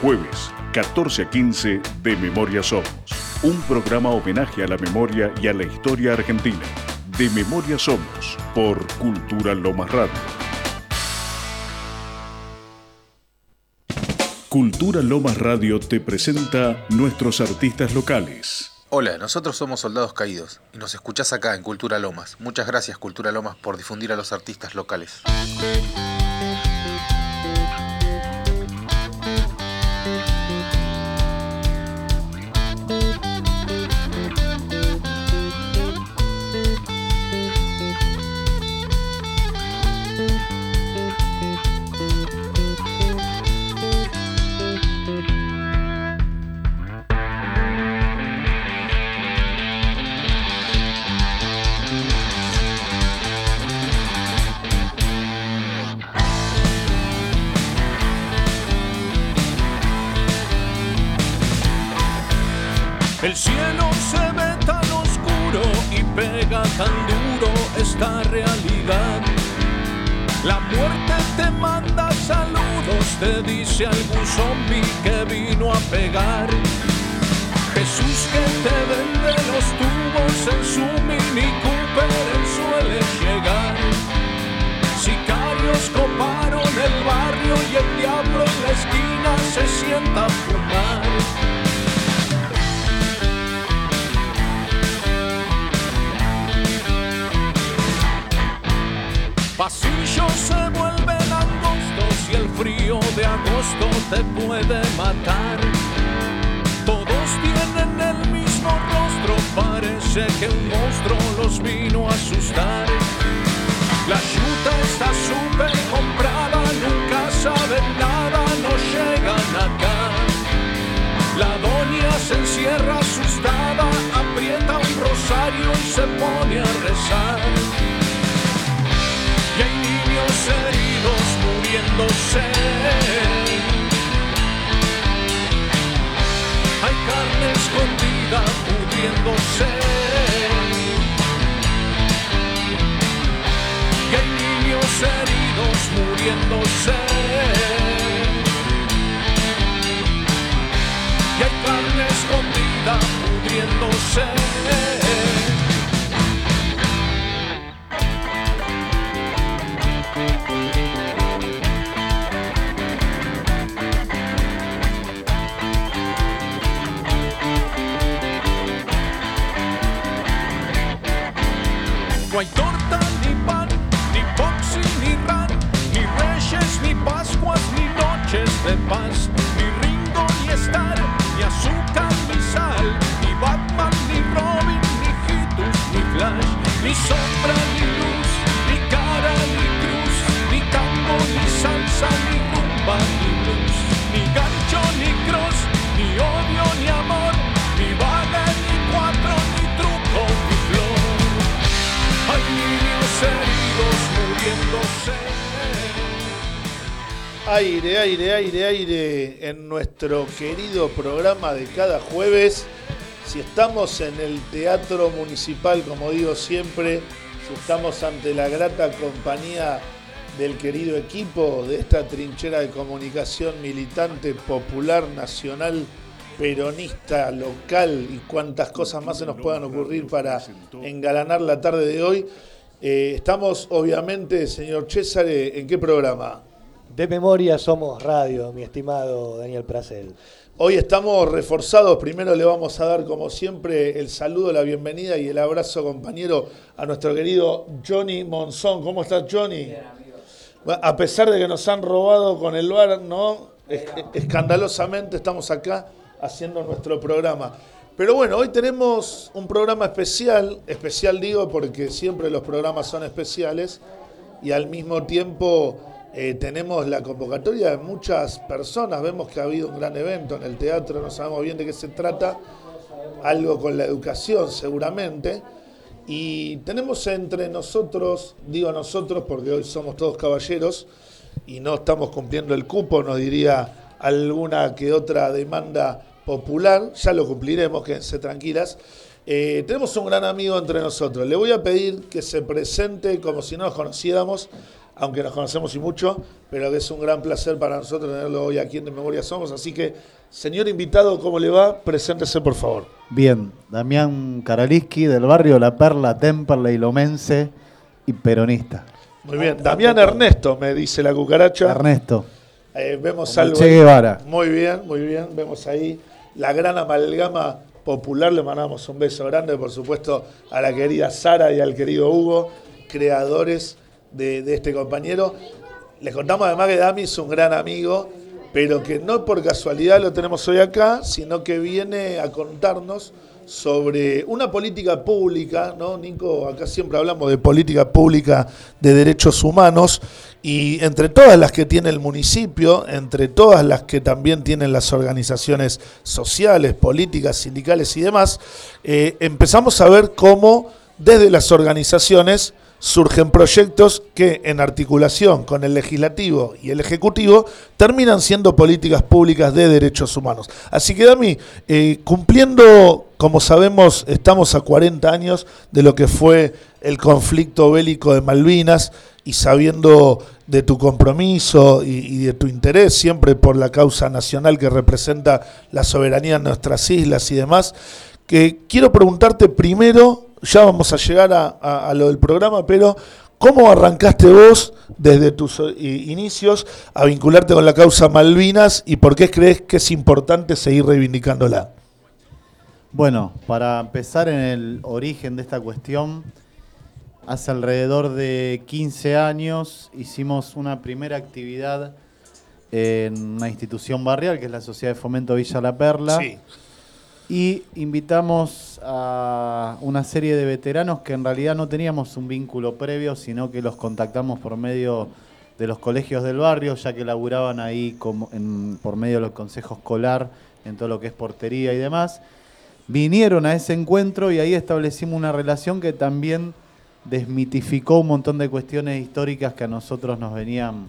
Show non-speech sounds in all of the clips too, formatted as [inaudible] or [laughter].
Jueves, 14 a 15 de Memoria Somos. Un programa homenaje a la memoria y a la historia argentina. De Memoria Somos, por Cultura Lomas Radio. Cultura Lomas Radio te presenta nuestros artistas locales. Hola, nosotros somos Soldados Caídos y nos escuchás acá en Cultura Lomas. Muchas gracias Cultura Lomas por difundir a los artistas locales. Te puede matar. Todos tienen el mismo rostro, parece que un monstruo los vino a asustar. La yuta está súper comprada, nunca saben nada, no llegan acá. La doña se encierra asustada, aprieta un rosario y se pone a rezar y hay niños heridos muriéndose. Hay carne escondida pudriéndose. Y hay niños heridos muriéndose. Y hay carne escondida pudriéndose. Paz, ni Ringo, ni Star, ni azúcar, ni sal, ni Batman, ni Robin, ni Hitus, ni Flash, ni sombra, ni luz, ni cara, ni cruz, ni tango, ni salsa, ni rumba, ni blues, ni gancho, ni cross, ni odio, ni amor, ni baga, ni cuatro, ni truco, ni flor. Hay niños heridos muriéndose. Aire, aire, aire, aire en nuestro querido programa de cada jueves. Si estamos en el Teatro Municipal, como digo siempre, si estamos ante la grata compañía del querido equipo de esta trinchera de comunicación militante, popular, nacional, peronista, local y cuantas cosas más se nos puedan ocurrir para engalanar la tarde de hoy. Eh, estamos, obviamente, señor César, ¿en qué programa? De memoria somos radio, mi estimado Daniel Prasel. Hoy estamos reforzados. Primero le vamos a dar, como siempre, el saludo, la bienvenida y el abrazo, compañero, a nuestro querido Johnny Monzón. ¿Cómo estás, Johnny? Bueno, A pesar de que nos han robado con el bar, ¿no? Es- escandalosamente estamos acá haciendo nuestro programa. Pero bueno, hoy tenemos un programa especial, especial digo porque siempre los programas son especiales y al mismo tiempo eh, tenemos la convocatoria de muchas personas. Vemos que ha habido un gran evento en el teatro, no sabemos bien de qué se trata, algo con la educación seguramente. Y tenemos entre nosotros, digo nosotros porque hoy somos todos caballeros y no estamos cumpliendo el cupo, nos diría alguna que otra demanda popular, ya lo cumpliremos, quédense tranquilas. Eh, tenemos un gran amigo entre nosotros. Le voy a pedir que se presente como si no nos conociéramos aunque nos conocemos y mucho, pero que es un gran placer para nosotros tenerlo hoy aquí en De Memoria Somos. Así que, señor invitado, ¿cómo le va? Preséntese, por favor. Bien, Damián Karaliski, del barrio La Perla, Temperley, Lomense y peronista. Muy bien, Damián Ernesto, me dice la cucaracha. Ernesto. Eh, vemos Como algo. Che. Guevara. Muy bien, muy bien. Vemos ahí la gran amalgama popular. Le mandamos un beso grande, por supuesto, a la querida Sara y al querido Hugo, creadores de, este compañero. Les contamos además que Dami es un gran amigo, pero que no por casualidad lo tenemos hoy acá, sino que viene a contarnos sobre una política pública, ¿no? Nico, acá siempre hablamos de política pública de derechos humanos, y entre todas las que tiene el municipio, entre todas las que también tienen las organizaciones sociales, políticas, sindicales y demás, eh, empezamos a ver cómo desde las organizaciones surgen proyectos que en articulación con el legislativo y el ejecutivo terminan siendo políticas públicas de derechos humanos. Así que Dami, eh, cumpliendo, como sabemos, estamos a 40 años de lo que fue el conflicto bélico de Malvinas y sabiendo de tu compromiso y, de tu interés siempre por la causa nacional que representa la soberanía en nuestras islas y demás, que quiero preguntarte primero, ya vamos a llegar a, a- a lo del programa, pero ¿cómo arrancaste vos desde tus eh, inicios a vincularte con la causa Malvinas y por qué crees que es importante seguir reivindicándola? Bueno, para empezar en el origen de esta cuestión, hace alrededor de 15 años hicimos una primera actividad en una institución barrial, que es la Sociedad de Fomento Villa La Perla. Sí, Y invitamos a una serie de veteranos que en realidad no teníamos un vínculo previo, sino que los contactamos por medio de los colegios del barrio, ya que laburaban ahí como por medio de los consejos escolar en todo lo que es portería y demás. Vinieron a ese encuentro y ahí establecimos una relación que también desmitificó un montón de cuestiones históricas que a nosotros nos venían,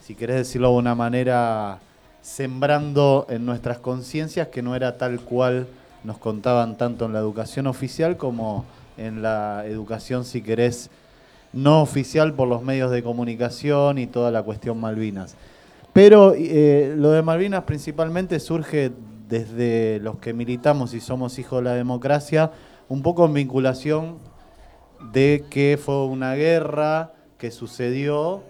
si querés decirlo de una manera, sembrando en nuestras conciencias que no era tal cual nos contaban tanto en la educación oficial como en la educación, si querés, no oficial por los medios de comunicación y toda la cuestión Malvinas. Pero eh, lo de Malvinas principalmente surge desde los que militamos y somos hijos de la democracia, un poco en vinculación de que fue una guerra que sucedió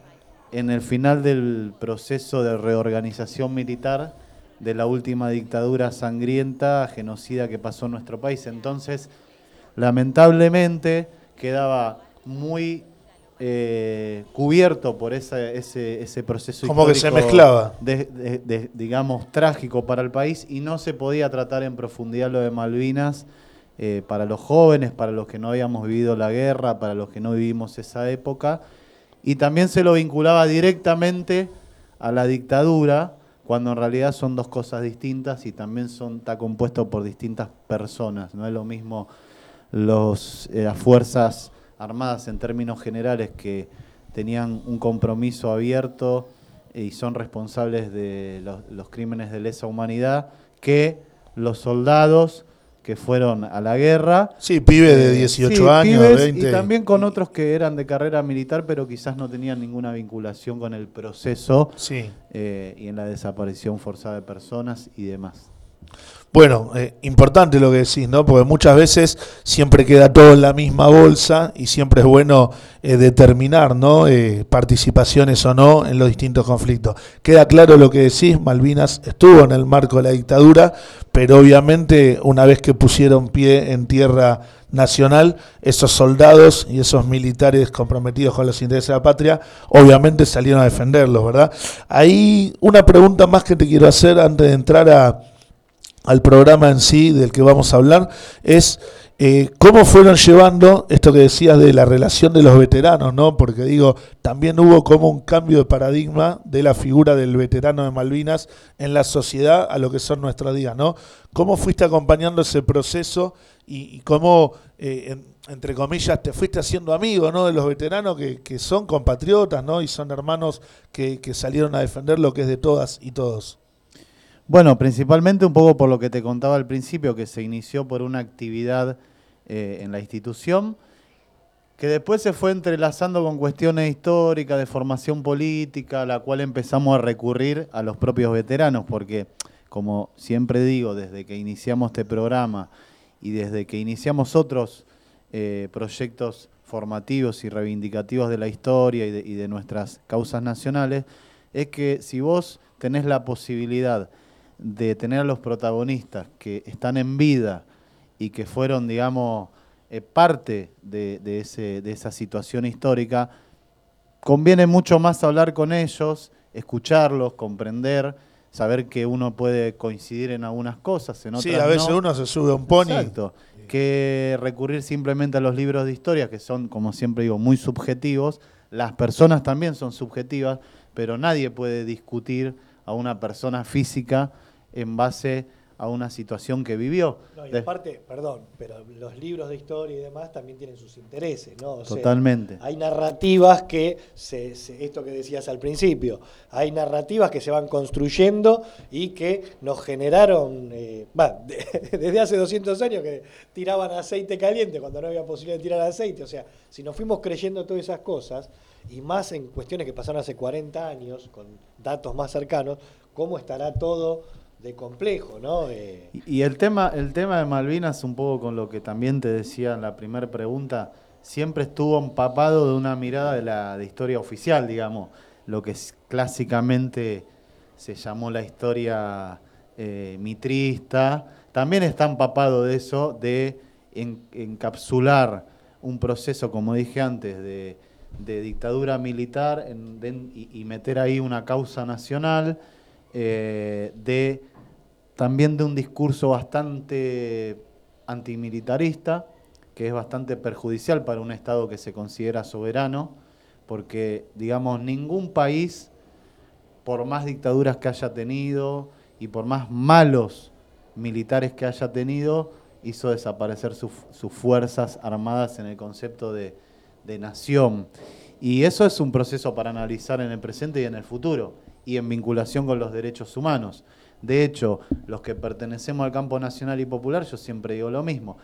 en el final del proceso de reorganización militar de la última dictadura sangrienta, genocida que pasó en nuestro país. Entonces, lamentablemente, quedaba muy eh, cubierto por esa- ese, ese proceso Como que se mezclaba. de- de- de- digamos, trágico para el país y no se podía tratar en profundidad lo de Malvinas eh, para los jóvenes, para los que no habíamos vivido la guerra, para los que no vivimos esa época. Y también se lo vinculaba directamente a la dictadura, cuando en realidad son dos cosas distintas y también son, está compuesto por distintas personas. No es lo mismo los, eh, las Fuerzas Armadas en términos generales que tenían un compromiso abierto y son responsables de los, los crímenes de lesa humanidad que los soldados que fueron a la guerra. Sí, pibe de Eh, 18 sí, años, pibes, 20. Y también con otros que eran de carrera militar, pero quizás no tenían ninguna vinculación con el proceso Sí. eh, y en la desaparición forzada de personas y demás. Bueno, eh, importante lo que decís, ¿no? Porque muchas veces siempre queda todo en la misma bolsa y siempre es bueno eh, determinar, ¿no? Eh, participaciones o no en los distintos conflictos. Queda claro lo que decís, Malvinas estuvo en el marco de la dictadura, pero obviamente una vez que pusieron pie en tierra nacional, esos soldados y esos militares comprometidos con los intereses de la patria, obviamente salieron a defenderlos, ¿verdad? Ahí una pregunta más que te quiero hacer antes de entrar a al programa en sí del que vamos a hablar es eh, cómo fueron llevando esto que decías de la relación de los veteranos, ¿no? Porque digo, también hubo como un cambio de paradigma de la figura del veterano de Malvinas en la sociedad a lo que son nuestros días, ¿no? ¿Cómo fuiste acompañando ese proceso y, cómo, eh, en- entre comillas, te fuiste haciendo amigo, ¿no? De los veteranos que, son compatriotas, ¿no? Y son hermanos que salieron a defender lo que es de todas y todos. Bueno, principalmente un poco por lo que te contaba al principio, que se inició por una actividad eh, en la institución, que después se fue entrelazando con cuestiones históricas, de formación política, a la cual empezamos a recurrir a los propios veteranos, porque como siempre digo, desde que iniciamos este programa y desde que iniciamos otros eh, proyectos formativos y reivindicativos de la historia y de, y de nuestras causas nacionales, es que si vos tenés la posibilidad de tener a los protagonistas que están en vida y que fueron, digamos, eh, parte de, de, ese, de esa situación histórica, conviene mucho más hablar con ellos, escucharlos, comprender, saber que uno puede coincidir en algunas cosas, en otras Sí, a veces no. uno se sube a un pony. Exacto. Que recurrir simplemente a los libros de historia, que son, como siempre digo, muy subjetivos. Las personas también son subjetivas, pero nadie puede discutir a una persona física en base a una situación que vivió. No, y aparte, perdón, pero los libros de historia y demás también tienen sus intereses, ¿no? O sea, Totalmente. hay narrativas que, se, se- esto que decías al principio, hay narrativas que se van construyendo y que nos generaron, eh, de- [laughs] desde hace 200 años que tiraban aceite caliente cuando no había posibilidad de tirar aceite. O sea, si nos fuimos creyendo todas esas cosas, y más en cuestiones que pasaron hace 40 años, con datos más cercanos, ¿cómo estará todo de complejo, ¿no? Y el tema, el tema de Malvinas, un poco con lo que también te decía en la primera pregunta, siempre estuvo empapado de una mirada de la de historia oficial, digamos, lo que es- clásicamente se llamó la historia eh, mitrista. También está empapado de eso, de en- encapsular un proceso, como dije antes, de, de dictadura militar en- y meter ahí una causa nacional, eh, de también de un discurso bastante antimilitarista, que es bastante perjudicial para un Estado que se considera soberano, porque, digamos, ningún país, por más dictaduras que haya tenido y por más malos militares que haya tenido, hizo desaparecer sus, fuerzas armadas en el concepto de nación. Y eso es un proceso para analizar en el presente y en el futuro, y en vinculación con los derechos humanos. De hecho, los que pertenecemos al campo nacional y popular, yo siempre digo lo mismo.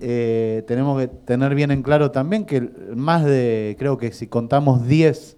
Eh, tenemos que tener bien en claro también que más de, creo que si contamos 10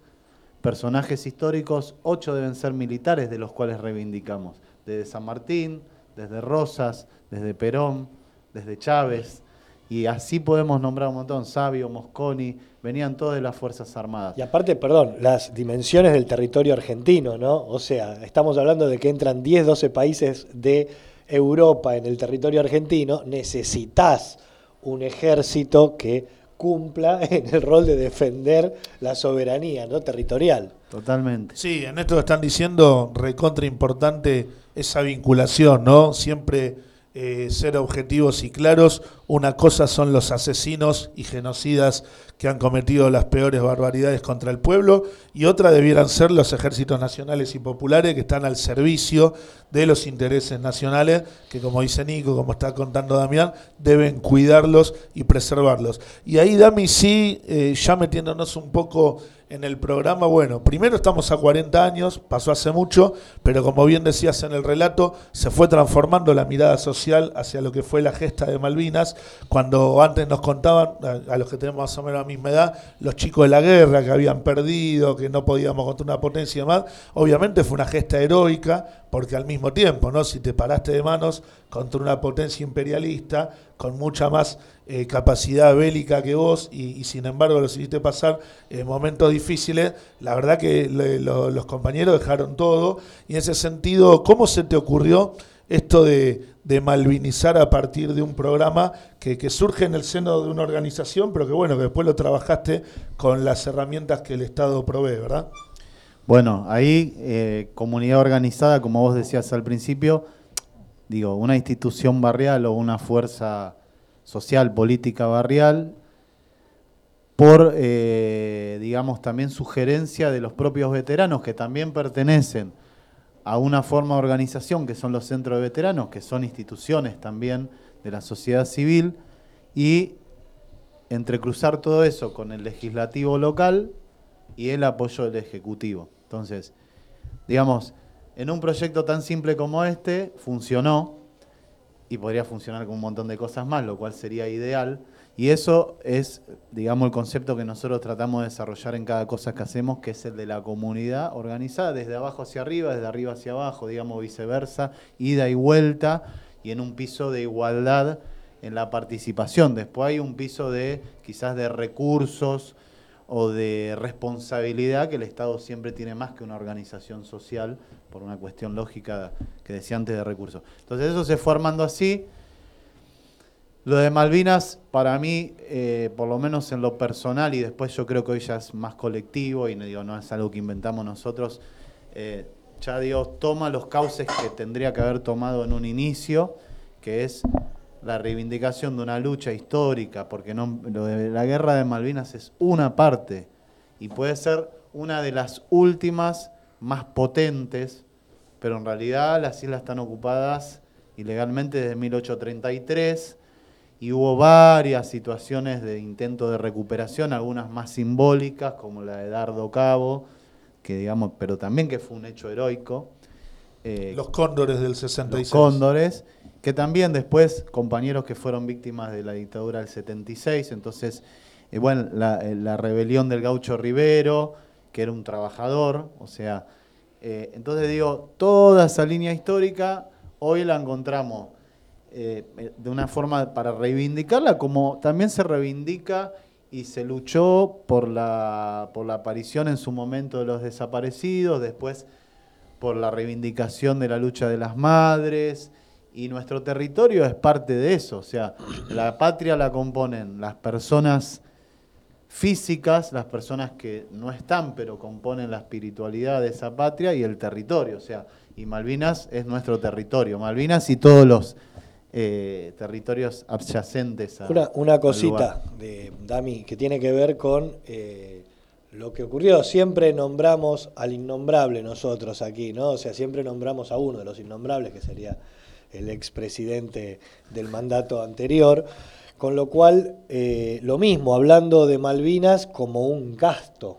personajes históricos, 8 deben ser militares de los cuales reivindicamos. Desde San Martín, desde Rosas, desde Perón, desde Chávez. Y así podemos nombrar un montón. Sabio, Mosconi, venían todos de las Fuerzas Armadas. Y aparte, perdón, las dimensiones del territorio argentino, ¿no? O sea, estamos hablando de que entran 10, 12 países de Europa en el territorio argentino, necesitas un ejército que cumpla [laughs] en el rol de defender la soberanía ¿no? territorial. Totalmente. Sí, en esto están diciendo, recontra importante esa vinculación, ¿no? Siempre eh, ser objetivos y claros. Una cosa son los asesinos y genocidas que han cometido las peores barbaridades contra el pueblo y otra debieran ser los ejércitos nacionales y populares que están al servicio de los intereses nacionales, que como dice Nico, como está contando Damián, deben cuidarlos y preservarlos. Y ahí, Dami, sí, eh, ya metiéndonos un poco en el programa, bueno, primero estamos a 40 años, pasó hace mucho, pero como bien decías en el relato, se fue transformando la mirada social hacia lo que fue la gesta de Malvinas, cuando antes nos contaban, a, los que tenemos más o menos la misma edad, los chicos de la guerra que habían perdido, que no podíamos contra una potencia y demás, obviamente fue una gesta heroica, porque al mismo tiempo, ¿no? Si te paraste de manos contra una potencia imperialista, con mucha más eh, capacidad bélica que vos, y, sin embargo los hiciste pasar eh, momentos difíciles, la verdad que los compañeros dejaron todo, y en ese sentido, ¿cómo se te ocurrió esto de, malvinizar a partir de un programa que, que surge en el seno de una organización, pero que bueno, que después lo trabajaste con las herramientas que el Estado provee, ¿verdad? Bueno, ahí eh, comunidad organizada, como vos decías al principio, digo, una institución barrial o una fuerza social, política barrial, por, eh, digamos, también sugerencia de los propios veteranos que también pertenecen a una forma de organización que son los centros de veteranos, que son instituciones también de la sociedad civil, y entrecruzar todo eso con el legislativo local y el apoyo del Ejecutivo. Entonces, digamos, en un proyecto tan simple como este, funcionó y podría funcionar con un montón de cosas más, lo cual sería ideal. Y eso es, digamos, el concepto que nosotros tratamos de desarrollar en cada cosa que hacemos, que es el de la comunidad organizada desde abajo hacia arriba, desde arriba hacia abajo, digamos viceversa, ida y vuelta, y en un piso de igualdad en la participación. Después hay un piso de quizás de recursos o de responsabilidad que el Estado siempre tiene más que una organización social por una cuestión lógica que decía antes de recursos. Entonces eso se fue armando así. Lo de Malvinas, para mí, eh, por lo menos en lo personal, y después yo creo que hoy ya es más colectivo y no, no es algo que inventamos nosotros, eh, ya Dios toma los cauces que tendría que haber tomado en un inicio, que es la reivindicación de una lucha histórica, porque no, la guerra de Malvinas es una parte y puede ser una de las últimas más potentes, pero en realidad las islas están ocupadas ilegalmente desde 1833 y hubo varias situaciones de intento de recuperación, algunas más simbólicas, como la de Dardo Cabo, que digamos, pero también que fue un hecho heroico. Eh, los cóndores del 66. Los cóndores, que también después compañeros que fueron víctimas de la dictadura del 76, entonces, eh, bueno, la, eh, la, rebelión del gaucho Rivero, que era un trabajador, o sea, entonces digo, toda esa línea histórica hoy la encontramos eh, de una forma para reivindicarla, como también se reivindica y se luchó por la, por la aparición en su momento de los desaparecidos, después por la reivindicación de la lucha de las madres, y nuestro territorio es parte de eso, o sea, la patria la componen las personas físicas, las personas que no están pero componen la espiritualidad de esa patria y el territorio, o sea, y Malvinas es nuestro territorio, Malvinas y todos los eh, territorios adyacentes a. Una, una cosita de Dami que tiene que ver con eh, lo que ocurrió. Siempre nombramos al innombrable nosotros aquí, ¿no? O sea, siempre nombramos a uno de los innombrables, que sería el expresidente del mandato anterior. Con lo cual, eh, lo mismo, hablando de Malvinas como un gasto,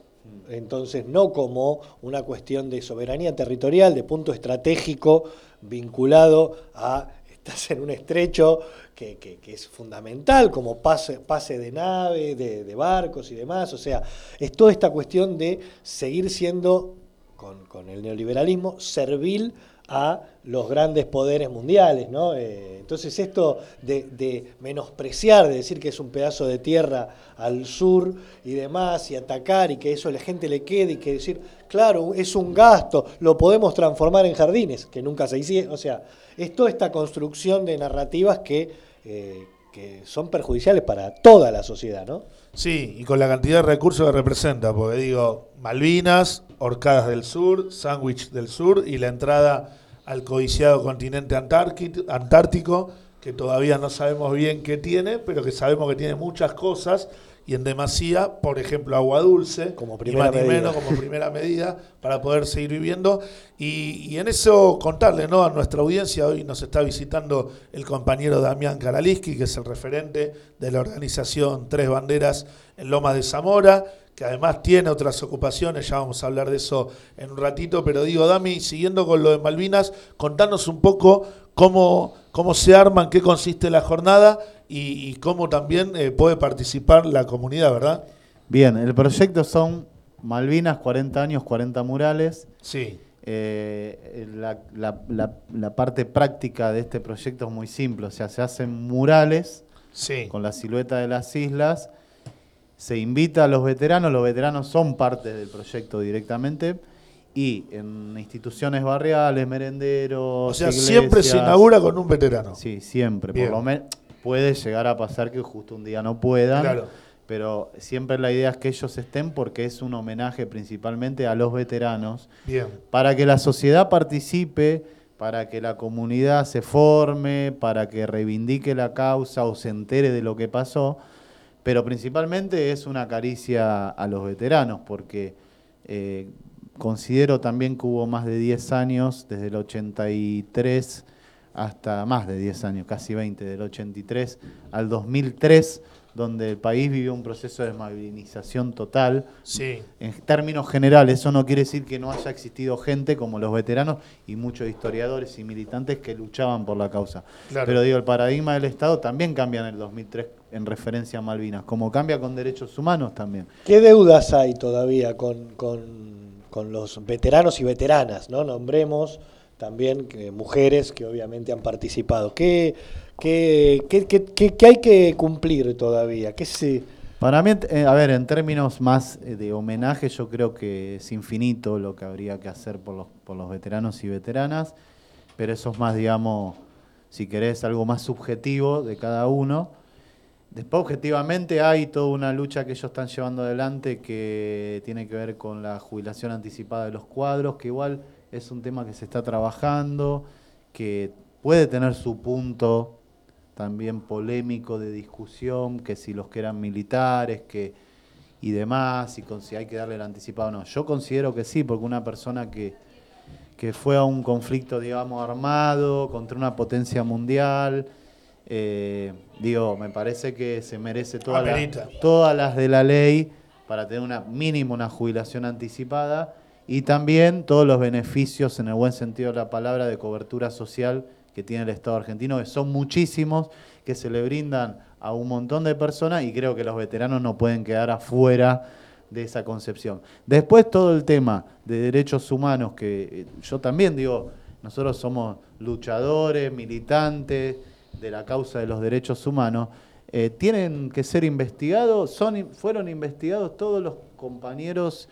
entonces no como una cuestión de soberanía territorial, de punto estratégico vinculado a [laughs] estás en un estrecho que, es fundamental, como pase, pase de nave, de, barcos y demás. O sea, es toda esta cuestión de seguir siendo, con, el neoliberalismo, servil a los grandes poderes mundiales, ¿no? Eh, entonces esto de, menospreciar, de decir que es un pedazo de tierra al sur y demás, y atacar y que eso a la gente le quede y que decir, claro, es un gasto, lo podemos transformar en jardines, que nunca se hicieron, o sea, es toda esta construcción de narrativas que, eh, que son perjudiciales para toda la sociedad, ¿no? Sí, y con la cantidad de recursos que representa, porque digo, Malvinas, Orcadas del Sur, Sándwich del Sur y la entrada al codiciado continente antártico, que todavía no sabemos bien qué tiene, pero que sabemos que tiene muchas cosas y en demasía, por ejemplo, agua dulce, como primera medida. menos como primera medida para poder seguir viviendo. Y, en eso contarle ¿no? a nuestra audiencia, hoy nos está visitando el compañero Damián Karaliski, que es el referente de la organización Tres Banderas en Loma de Zamora, que además tiene otras ocupaciones, ya vamos a hablar de eso en un ratito, pero digo, Dami, siguiendo con lo de Malvinas, contanos un poco cómo, cómo se arman, qué consiste la jornada y, cómo también eh, puede participar la comunidad, ¿verdad? Bien, el proyecto son Malvinas, 40 años, 40 murales. Sí. Eh, la, parte práctica de este proyecto es muy simple, o sea, se hacen murales con la silueta de las islas, se invita a los veteranos, los veteranos son parte del proyecto directamente, y en instituciones barriales, merenderos. O sea, siempre se inaugura con un veterano. Sí, siempre. Por lo menos puede llegar a pasar que justo un día no puedan. Claro. Pero siempre la idea es que ellos estén porque es un homenaje principalmente a los veteranos. Bien. Para que la sociedad participe, para que la comunidad se forme, para que reivindique la causa o se entere de lo que pasó. Pero principalmente es una caricia a los veteranos porque eh, considero también que hubo más de 10 años, desde el 83 hasta más de 10 años, casi 20, del 83 al 2003, donde el país vivió un proceso de desmovilización total. Sí. En términos generales, eso no quiere decir que no haya existido gente como los veteranos y muchos historiadores y militantes que luchaban por la causa. Pero digo, el paradigma del Estado también cambia en el 2003 en referencia a Malvinas, como cambia con derechos humanos también. ¿Qué deudas hay todavía con, con- con los veteranos y veteranas? ¿no? Nombremos también que mujeres que obviamente han participado. ¿Qué, qué, qué- qué- qué- qué hay que cumplir todavía? ¿Qué se, Para mí, eh, a ver, en términos más eh, de homenaje, yo creo que es infinito lo que habría que hacer por los, por los veteranos y veteranas, pero eso es más, digamos, si querés, algo más subjetivo de cada uno. Después, objetivamente, hay toda una lucha que ellos están llevando adelante que tiene que ver con la jubilación anticipada de los cuadros, que igual es un tema que se está trabajando, que puede tener su punto también polémico de discusión, que si los que eran militares, que y demás, y con si hay que darle el anticipado o no. Yo considero que sí, porque una persona que, que fue a un conflicto, digamos, armado contra una potencia mundial, eh, digo, me parece que se merece toda la- todas las de la ley para tener una mínimo una jubilación anticipada y también todos los beneficios en el buen sentido de la palabra de cobertura social que tiene el Estado argentino, que son muchísimos, que se le brindan a un montón de personas y creo que los veteranos no pueden quedar afuera de esa concepción. Después todo el tema de derechos humanos, que eh, yo también digo, nosotros somos luchadores, militantes de la causa de los derechos humanos, eh, tienen que ser investigados, son, fueron investigados todos los compañeros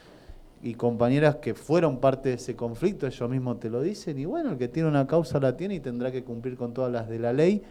y compañeras que fueron parte de ese conflicto, ellos mismos te lo dicen, y bueno, el que tiene una causa la tiene y tendrá que cumplir con todas las de la ley,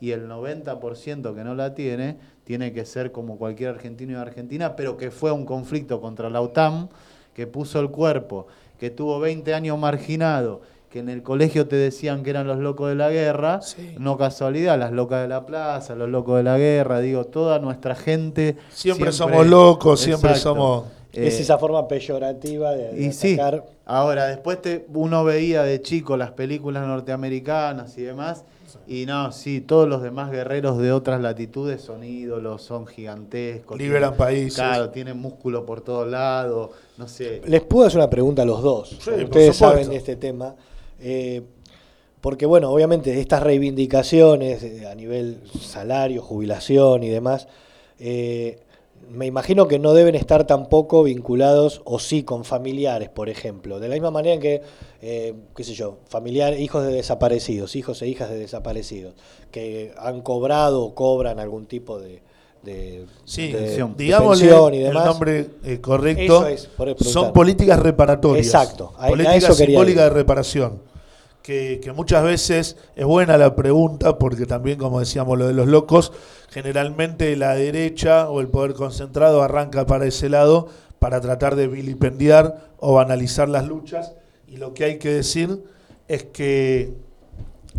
y el 90% que no la tiene, tiene que ser como cualquier argentino y argentina, pero que fue un conflicto contra la OTAN, que puso el cuerpo, que tuvo 20 años marginado, que en el colegio te decían que eran los locos de la guerra, Sí. no casualidad, las locas de la plaza, los locos de la guerra, digo, toda nuestra gente. Siempre somos locos, siempre somos- es Eh, esa forma peyorativa de, de y sí, atacar? ahora después te, uno veía de chico las películas norteamericanas y demás, y no, sí, todos los demás guerreros de otras latitudes son ídolos, son gigantescos. Liberan tienen- países. Claro, tienen músculo por todos lados, no sé. Les puedo hacer una pregunta a los dos. Sí, como por Ustedes saben de este tema. Eh, porque, bueno, obviamente estas reivindicaciones eh, a nivel salario, jubilación y demás, eh, me imagino que no deben estar tampoco vinculados, o sí, con familiares, por ejemplo. De la misma manera en que, eh, qué sé yo, familiares, hijos de desaparecidos, hijos e hijas de desaparecidos, que han cobrado o cobran algún tipo de... de Sí, de- de y el demás. nombre eh, correcto. Es, son políticas reparatorias. Exacto, a- a Políticas eso simbólicas de reparación. Que, que muchas veces es buena la pregunta, porque también, como decíamos, lo de los locos, generalmente la derecha o el poder concentrado arranca para ese lado para tratar de vilipendiar o banalizar las luchas. Y lo que hay que decir es que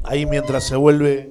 ahí mientras se vuelve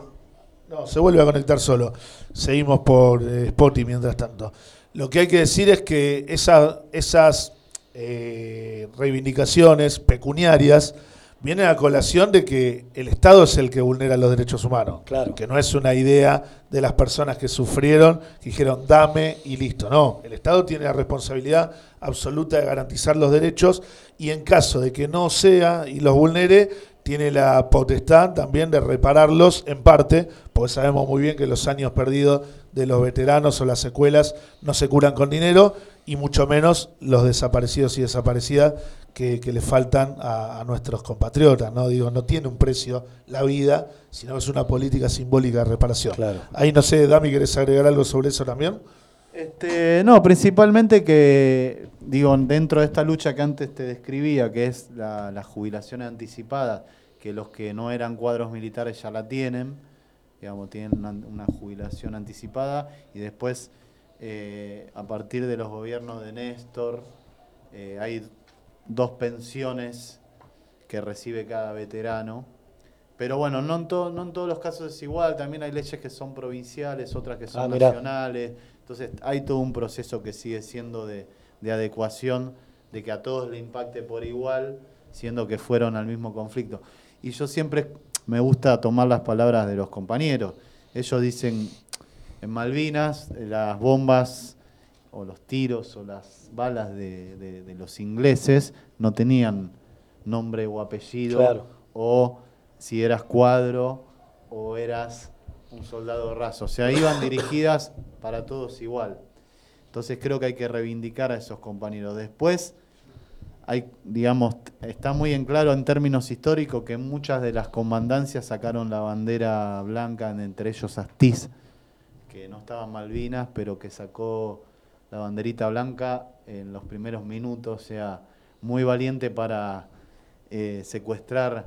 no, se vuelve a conectar solo. Seguimos por eh, Spotify mientras tanto. Lo que hay que decir es que esa- esas eh, reivindicaciones pecuniarias vienen a colación de que el Estado es el que vulnera los derechos humanos. Claro. Que no es una idea de las personas que sufrieron, que dijeron dame y listo. No, el Estado tiene la responsabilidad absoluta de garantizar los derechos y en caso de que no sea y los vulnere, tiene la potestad también de repararlos en parte, porque sabemos muy bien que los años perdidos de los veteranos o las secuelas no se curan con dinero y mucho menos los desaparecidos y desaparecidas que, que le faltan a, a nuestros compatriotas. No digo, no tiene un precio la vida, sino es una política simbólica de reparación. Claro. Ahí no sé, Dami, ¿querés agregar algo sobre eso también? Este, no, principalmente que, digo, dentro de esta lucha que antes te describía, que es la, la jubilación anticipada, que los que no eran cuadros militares ya la tienen, digamos, tienen una, una jubilación anticipada, y después, eh, a partir de los gobiernos de Néstor, eh, hay dos pensiones que recibe cada veterano. Pero bueno, no en, to- no en todos los casos es igual, también hay leyes que son provinciales, otras que son Ah, nacionales. Entonces hay todo un proceso que sigue siendo de, de adecuación, de que a todos le impacte por igual, siendo que fueron al mismo conflicto. Y yo siempre me gusta tomar las palabras de los compañeros. Ellos dicen, en Malvinas, eh, las bombas o los tiros o las balas de, de- de los ingleses no tenían nombre o apellido, Claro. o si eras cuadro o eras un soldado raso. O sea, iban [coughs] dirigidas para todos igual. Entonces creo que hay que reivindicar a esos compañeros. Después, hay, digamos, está muy en claro en términos históricos que muchas de las comandancias sacaron la bandera blanca, entre ellos Astiz, que no estaba en Malvinas, pero que sacó la banderita blanca en los primeros minutos, o sea, muy valiente para eh, secuestrar,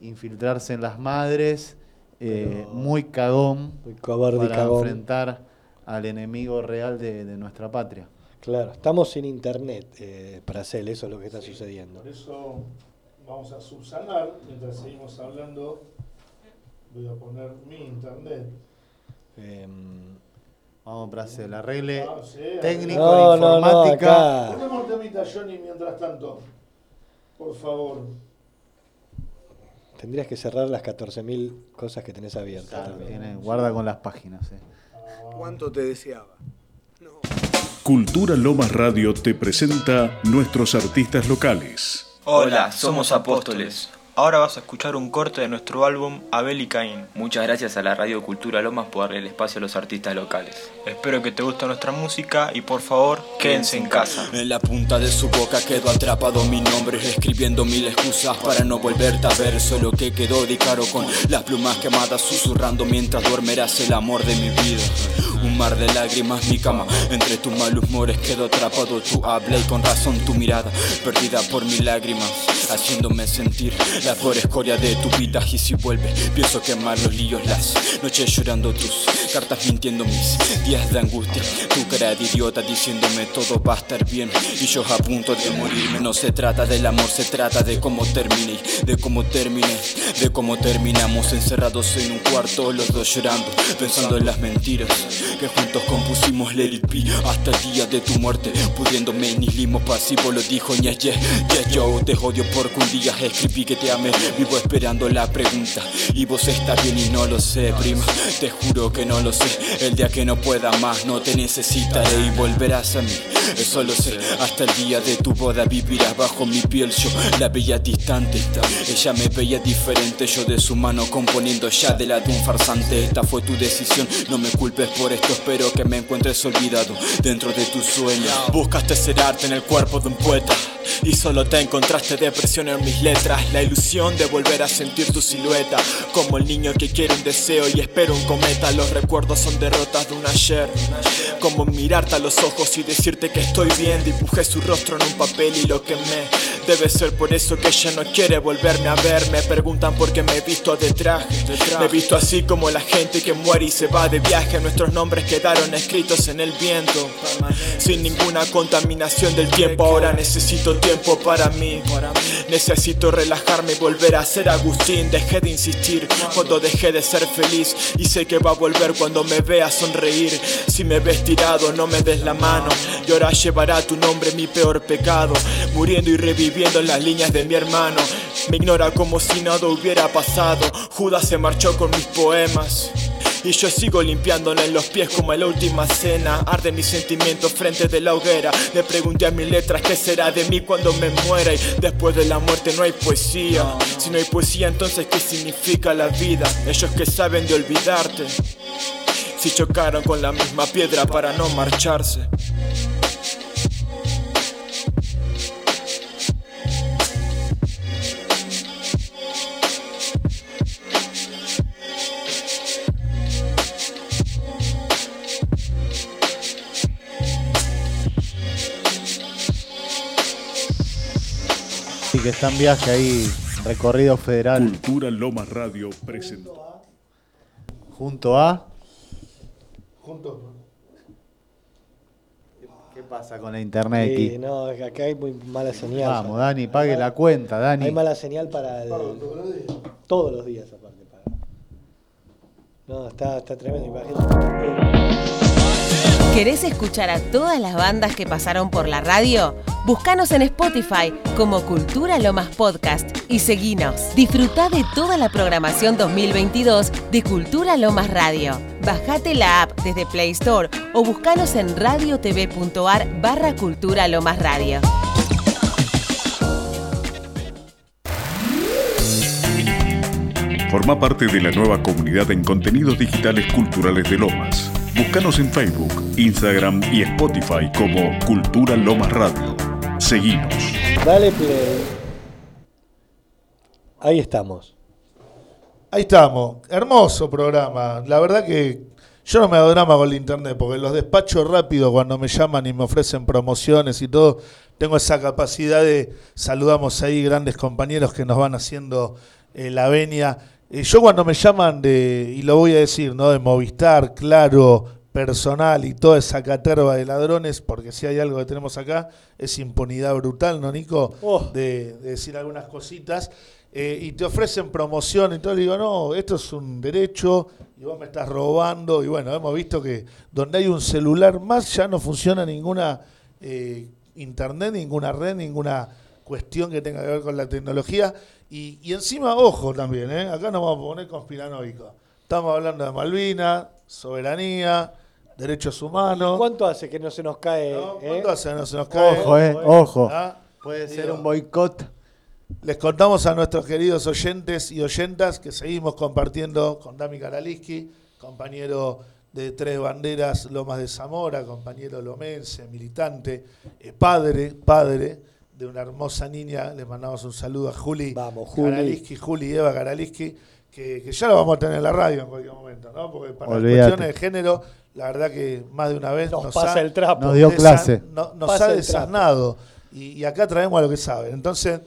infiltrarse en las madres, eh, muy cagón Muy para cagón. enfrentar al enemigo real de, de nuestra patria. Claro, estamos sin internet, eh, Pracel, eso es lo que está sucediendo. Por eso vamos a subsanar mientras seguimos hablando. Voy a poner mi internet. Em, Vamos, Bracel, arregle Ah, sí, técnico No, de no, no, informática. acá. Ponemos temita, Johnny, mientras tanto. Por favor. Tendrías que cerrar las 14.000 cosas que tenés abiertas. Claro, también. tiene- guarda con las páginas. eh. ¿Cuánto te deseaba? Cultura Lomas Radio te presenta nuestros artistas locales. Hola, somos Apóstoles. Ahora vas a escuchar un corte de nuestro álbum Abel y Caín. Muchas gracias a la Radio Cultura Lomas por darle el espacio a los artistas locales. Espero que te guste nuestra música y por favor, quédense en casa. En la punta de su boca quedó atrapado mi nombre Escribiendo mil excusas para no volverte a ver Solo que quedó de caro con las plumas quemadas Susurrando mientras duermerás el amor de mi vida un mar de lágrimas, mi cama. Entre tus malos humores quedó atrapado. Tu habla y con razón tu mirada Perdida por mis lágrimas Haciéndome sentir la peor escoria de tu vida Y si vuelve, pienso quemar los líos Las noches llorando tus cartas mintiendo mis días de angustia. Tu cara de idiota diciéndome todo va a estar bien. Y yo a punto de morirme. No se trata del amor, se trata de cómo termine De cómo termine, de cómo terminamos Encerrados en un cuarto, los dos llorando Pensando en las mentiras que juntos compusimos Let It Be Hasta el día de tu muerte. Pudiéndome ni limo pasivo lo dijo Ñe yeah, yeah, yo te odio porque un día escribí que te amé. Vivo esperando la pregunta Y vos estás bien y no lo sé prima. Te juro que no lo sé El día que no pueda más no te necesitaré Y volverás a mí. Eso lo sé Hasta el día de tu boda vivirás bajo mi piel. Yo la veía distante Ella me veía diferente. Yo de su mano componiendo ya de la de un farsante Esta fue tu decisión. No me culpes por esto Espero que me encuentres olvidado Dentro de tus sueños. Buscaste ser arte en el cuerpo de un poeta y solo te encontraste depresión en mis letras La ilusión de volver a sentir tu silueta Como el niño que quiere un deseo y espera un cometa Los recuerdos son derrotas de un ayer Como mirarte a los ojos y decirte que estoy bien Dibujé su rostro en un papel y lo quemé Debe ser por eso que ella no quiere volverme a ver Me preguntan por qué me he visto de traje Me he visto así como la gente que muere y se va de viaje Nuestros nombres quedaron escritos en el viento Sin ninguna contaminación del tiempo Ahora necesito tiempo para mí. Necesito relajarme y volver a ser Agustín. Dejé de insistir cuando dejé de ser feliz. Y sé que va a volver cuando me vea sonreír. Si me ves tirado no me des la mano. Y ahora llevará tu nombre mi peor pecado. Muriendo y reviviendo en las líneas de mi hermano. Me ignora como si nada hubiera pasado. Judas se marchó con mis poemas y yo sigo limpiándole los pies como en la última cena. Arde mis sentimientos frente de la hoguera. Le pregunté a mis letras qué será de mí cuando me muera. Y después de la muerte no hay poesía. Si no hay poesía entonces qué significa la vida Ellos que saben de olvidarte. Si chocaron con la misma piedra para no marcharse Sí, que está en viaje ahí, recorrido federal, Cultura Lomas Radio presentó. junto a... Juntos. ¿Qué pasa con la internet Sí, aquí? no, es que acá hay muy mala señal. Vamos, Dani, pague la cuenta, Dani. Hay mala señal para el- todos los días aparte. Para... No, está, está tremendo, imagínate. ¿Querés escuchar a todas las bandas que pasaron por la radio? Búscanos en Spotify como Cultura Lomas Podcast y seguinos. Disfruta de toda la programación 2022 de Cultura Lomas Radio. Bajate la app desde Play Store o buscanos en radiotv.ar barra Cultura Lomas Radio. Forma parte de la nueva comunidad en contenidos digitales culturales de Lomas. Búscanos en Facebook, Instagram y Spotify como Cultura Lomas Radio. Seguimos. Dale play. Ahí estamos. Ahí estamos. Hermoso programa. La verdad que yo no me hago drama con el internet, porque los despacho rápido cuando me llaman y me ofrecen promociones y todo, tengo esa capacidad de saludamos ahí grandes compañeros que nos van haciendo eh, la venia. Eh, yo cuando me llaman de, y lo voy a decir, ¿no? De Movistar, Claro, personal y toda esa caterva de ladrones, porque si hay algo que tenemos acá, es impunidad brutal, ¿no, Nico? Oh. De, de decir algunas cositas. Eh, y te ofrecen promoción y todo, le digo, no, esto es un derecho y vos me estás robando. Y bueno, hemos visto que donde hay un celular más ya no funciona ninguna eh, internet, ninguna red, ninguna cuestión que tenga que ver con la tecnología. Y, y encima, ojo también, ¿eh? acá nos vamos a poner conspiranoicos. Estamos hablando de Malvinas, soberanía, derechos humanos. ¿Cuánto hace que no se nos cae? ¿no? eh? ¿Cuánto hace que no se nos cae? Ojo, eh, ojo. ¿Ah? Puede ser Digo, un boicot. Les contamos a nuestros queridos oyentes y oyentas que seguimos compartiendo con Dami Karaliski, compañero de Tres Banderas Lomas de Zamora, compañero lomense, militante, eh, padre, padre de una hermosa niña. Les mandamos un saludo a Juli, Vamos, Juli. Karaliski, Juli y Eva Karaliski, que, que ya lo vamos a tener en la radio en cualquier momento, ¿no? Porque para Olvídate. cuestiones de género, la verdad que más de una vez Nos nos, pasa ha- el trapo. Nos dio clase. no- nos Pasa ha desasnado. Y, y acá traemos a lo que saben. Entonces,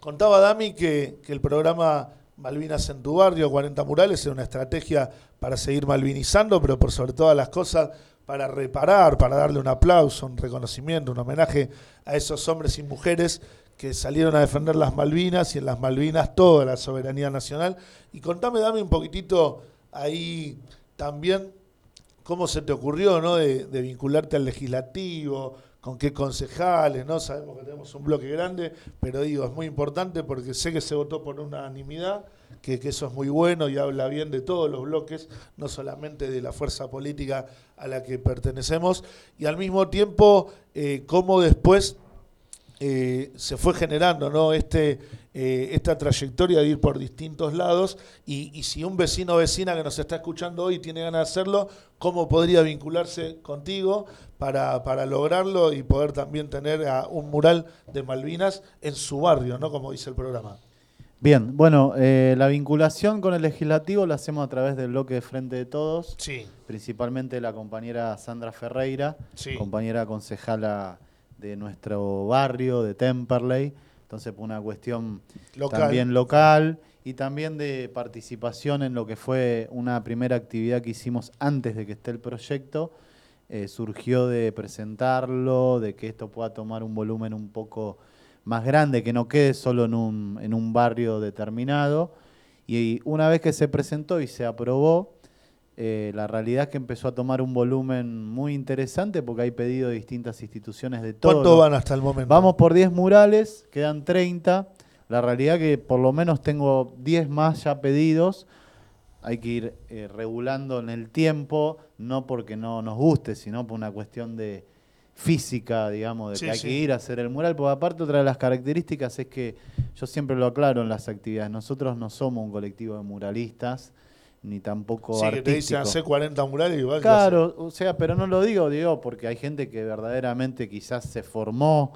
contaba Dami que, que el programa Malvinas en tu barrio, 40 murales, era una estrategia para seguir malvinizando, pero por sobre todas las cosas para reparar, para darle un aplauso, un reconocimiento, un homenaje a esos hombres y mujeres que salieron a defender las Malvinas y en las Malvinas toda la soberanía nacional. Y contame, dame un poquitito ahí también cómo se te ocurrió, ¿no? De, de vincularte al legislativo, con qué concejales, ¿no? Sabemos que tenemos un bloque grande, pero digo, es muy importante porque sé que se votó por unanimidad, que, que eso es muy bueno y habla bien de todos los bloques, no solamente de la fuerza política a la que pertenecemos, y al mismo tiempo, eh, cómo después eh, se fue generando ¿no? este, eh, esta trayectoria de ir por distintos lados y, y si un vecino o vecina que nos está escuchando hoy tiene ganas de hacerlo, ¿cómo podría vincularse contigo para, para lograrlo y poder también tener a un mural de Malvinas en su barrio, ¿no? como dice el programa? Bien, bueno, eh, la vinculación con el legislativo la hacemos a través del bloque de Frente de Todos, Sí, principalmente la compañera Sandra Ferreira, Sí. compañera concejala de nuestro barrio, de Temperley, entonces por una cuestión Local. también local y también de participación en lo que fue una primera actividad que hicimos antes de que esté el proyecto, eh, surgió de presentarlo, de que esto pueda tomar un volumen un poco más grande, que no quede solo en un, en un barrio determinado. Y una vez que se presentó y se aprobó, eh, la realidad es que empezó a tomar un volumen muy interesante porque hay pedido de distintas instituciones de todo. ¿Cuánto van hasta el momento? Vamos por 10 murales, quedan 30. La realidad que por lo menos tengo 10 más ya pedidos. Hay que ir eh, regulando en el tiempo, no porque no nos guste, sino por una cuestión de física, digamos, de Sí, que hay sí. que ir a hacer el mural. Porque aparte otra de las características es que yo siempre lo aclaro en las actividades, nosotros no somos un colectivo de muralistas, ni tampoco Sí, que te dicen artístico. hacer 40 murales igual. Claro, o sea, pero no lo digo, digo, porque hay gente que verdaderamente quizás se formó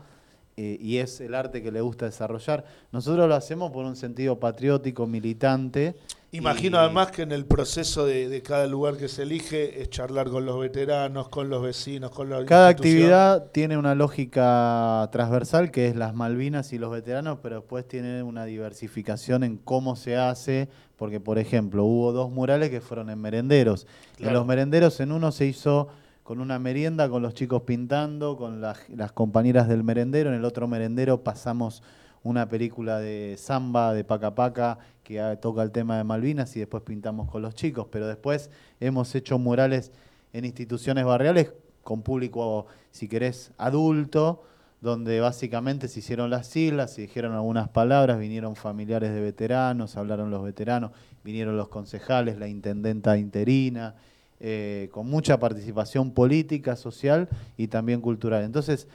eh, y es el arte que le gusta desarrollar. Nosotros lo hacemos por un sentido patriótico, militante. Imagino y- además que en el proceso de, de cada lugar que se elige es charlar con los veteranos, con los vecinos, con los Cada actividad tiene una lógica transversal que es las Malvinas y los veteranos, pero después tiene una diversificación en cómo se hace, porque por ejemplo hubo dos murales que fueron en merenderos. En los merenderos en uno se hizo con una merienda, con los chicos pintando, con las, las compañeras del merendero, en el otro merendero pasamos una película de samba, de Paca Paca, que toca el tema de Malvinas y después pintamos con los chicos, pero después hemos hecho murales en instituciones barriales con público, si querés, adulto, donde básicamente se hicieron las siglas, se dijeron algunas palabras, vinieron familiares de veteranos, hablaron los veteranos, vinieron los concejales, la intendenta interina, eh, con mucha participación política, social y también cultural. Entonces,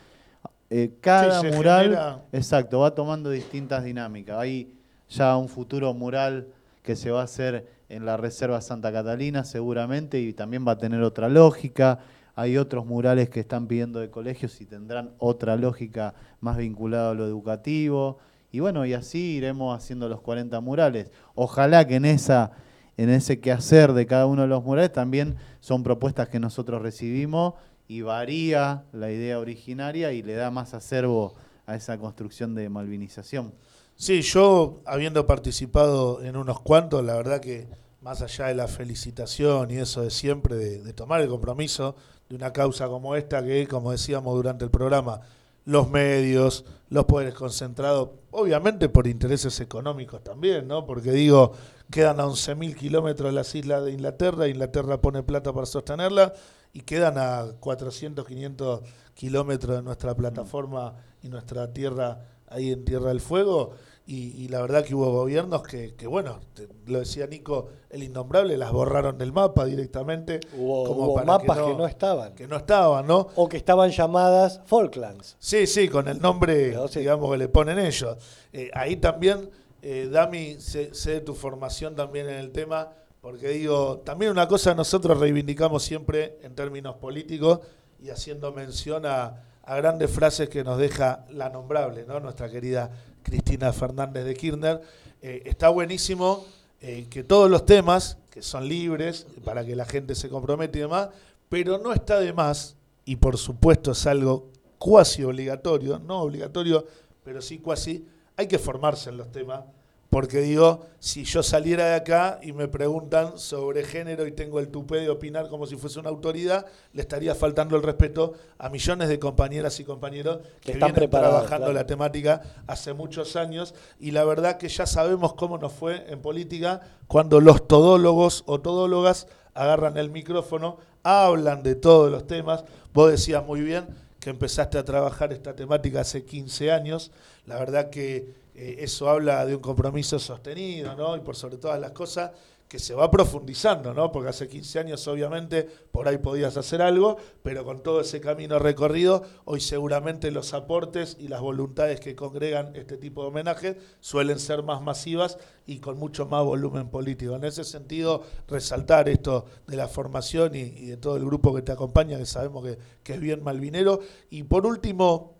eh, cada Sí, mural, genera- exacto, va tomando distintas dinámicas. Hay ya un futuro mural que se va a hacer en la Reserva Santa Catalina seguramente y también va a tener otra lógica. Hay otros murales que están pidiendo de colegios y tendrán otra lógica más vinculada a lo educativo. Y bueno, y así iremos haciendo los 40 murales. Ojalá que en esa en ese quehacer de cada uno de los murales también son propuestas que nosotros recibimos y varía la idea originaria y le da más acervo a esa construcción de malvinización. Sí, yo habiendo participado en unos cuantos, la verdad que más allá de la felicitación y eso de siempre, de, tomar el compromiso de una causa como esta, que como decíamos durante el programa, los medios, los poderes concentrados, obviamente por intereses económicos también, ¿no? Porque digo, quedan a 11.000 kilómetros las islas de Inglaterra, Inglaterra pone plata para sostenerla, y quedan a 400, 500 kilómetros de nuestra plataforma y nuestra tierra ahí en Tierra del Fuego. Y, la verdad que hubo gobiernos que, que, bueno, lo decía Nico, el innombrable, las borraron del mapa directamente. Hubo, como mapas que no, que no, estaban. Que no estaban, ¿no? O que estaban llamadas Falklands. Sí, sí, con el nombre, [laughs] digamos, que le ponen ellos. Eh, ahí también, eh, Dami, sé, de tu formación también en el tema, porque digo, también una cosa nosotros reivindicamos siempre en términos políticos y haciendo mención a, grandes frases que nos deja la nombrable, ¿no? Nuestra querida Cristina Fernández de Kirchner. Eh, está buenísimo eh, que todos los temas, que son libres para que la gente se comprometa y demás, pero no está de más, y por supuesto es algo cuasi obligatorio, no obligatorio, pero sí cuasi, hay que formarse en los temas porque digo, si yo saliera de acá y me preguntan sobre género y tengo el tupé de opinar como si fuese una autoridad, le estaría faltando el respeto a millones de compañeras y compañeros que, están vienen trabajando la temática hace muchos años. Y la verdad que ya sabemos cómo nos fue en política cuando los todólogos o todólogas agarran el micrófono, hablan de todos los temas. Vos decías muy bien que empezaste a trabajar esta temática hace 15 años. La verdad que eh, eso habla de un compromiso sostenido, ¿no? Y por sobre todas las cosas, que se va profundizando, ¿no? Porque hace 15 años, obviamente, por ahí podías hacer algo, pero con todo ese camino recorrido, hoy seguramente los aportes y las voluntades que congregan este tipo de homenajes suelen ser más masivas y con mucho más volumen político. En ese sentido, resaltar esto de la formación y, de todo el grupo que te acompaña, que sabemos que, que es bien malvinero. Y por último,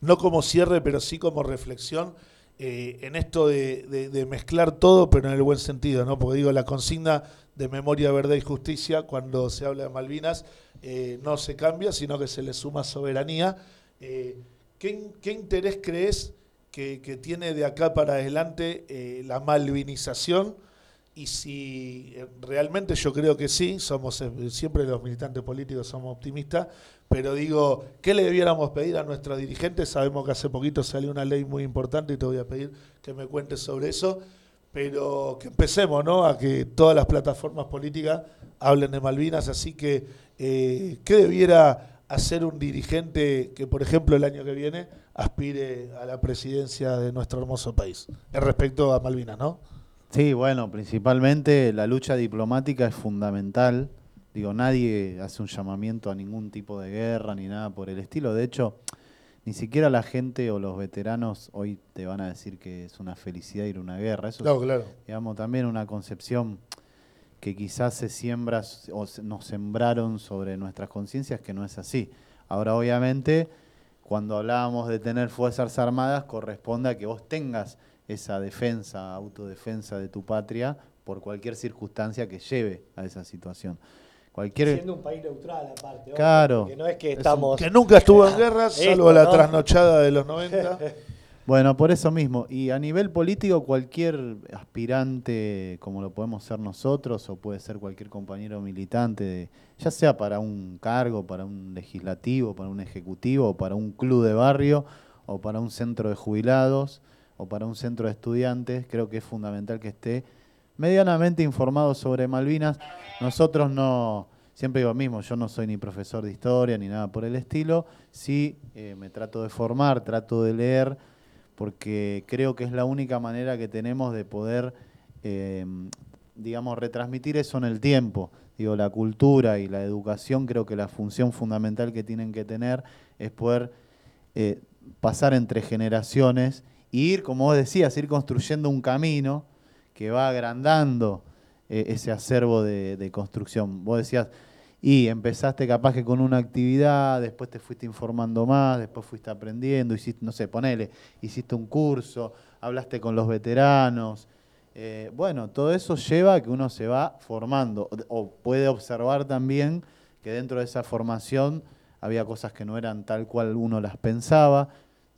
no como cierre, pero sí como reflexión, eh, en esto de, mezclar todo, pero en el buen sentido, ¿no? Porque digo, la consigna de memoria, verdad y justicia, cuando se habla de Malvinas, eh, no se cambia, sino que se le suma soberanía. Eh, ¿qué, interés crees que, tiene de acá para adelante la malvinización? Y si realmente yo creo que sí, somos siempre los militantes políticos somos optimistas, pero digo, ¿qué le debiéramos pedir a nuestros dirigentes? Sabemos que hace poquito salió una ley muy importante y te voy a pedir que me cuentes sobre eso, pero que empecemos, ¿no? A que todas las plataformas políticas hablen de Malvinas, así que, eh, ¿qué debiera hacer un dirigente que, por ejemplo, el año que viene aspire a la presidencia de nuestro hermoso país, en respecto a Malvinas, ¿no? Sí, bueno, principalmente la lucha diplomática es fundamental Digo, nadie hace un llamamiento a ningún tipo de guerra ni nada por el estilo. De hecho, ni siquiera la gente o los veteranos hoy te van a decir que es una felicidad ir a una guerra. Eso es, claro. digamos, también una concepción que quizás se siembra o nos sembraron sobre nuestras conciencias que no es así. Ahora, obviamente, cuando hablábamos de tener fuerzas armadas, corresponde a que vos tengas esa defensa, autodefensa de tu patria por cualquier circunstancia que lleve a esa situación. Siendo un país neutral aparte. Claro. que no es que estamos... que nunca estuvo en guerra, [laughs] salvo la trasnochada de los 90. [laughs] bueno, por eso mismo. Y a nivel político, cualquier aspirante, como lo podemos ser nosotros, o puede ser cualquier compañero militante, ya sea para un cargo, para un legislativo, para un ejecutivo, o para un club de barrio, o para un centro de jubilados, o para un centro de estudiantes, creo que es fundamental que esté medianamente informado sobre Malvinas. Nosotros no, siempre digo lo mismo, yo no soy ni profesor de historia ni nada por el estilo, sí eh, me trato de formar, trato de leer, porque creo que es la única manera que tenemos de poder, eh, digamos, retransmitir eso en el tiempo. Digo, la cultura y la educación, creo que la función fundamental que tienen que tener es poder eh, pasar entre generaciones e ir, como vos decías, ir construyendo un camino que va agrandando eh, ese acervo de, de construcción. Vos decías, y empezaste capaz que con una actividad, después te fuiste informando más, después fuiste aprendiendo, hiciste, no sé, ponele, hiciste un curso, hablaste con los veteranos. Eh, bueno, todo eso lleva a que uno se va formando o puede observar también que dentro de esa formación había cosas que no eran tal cual uno las pensaba.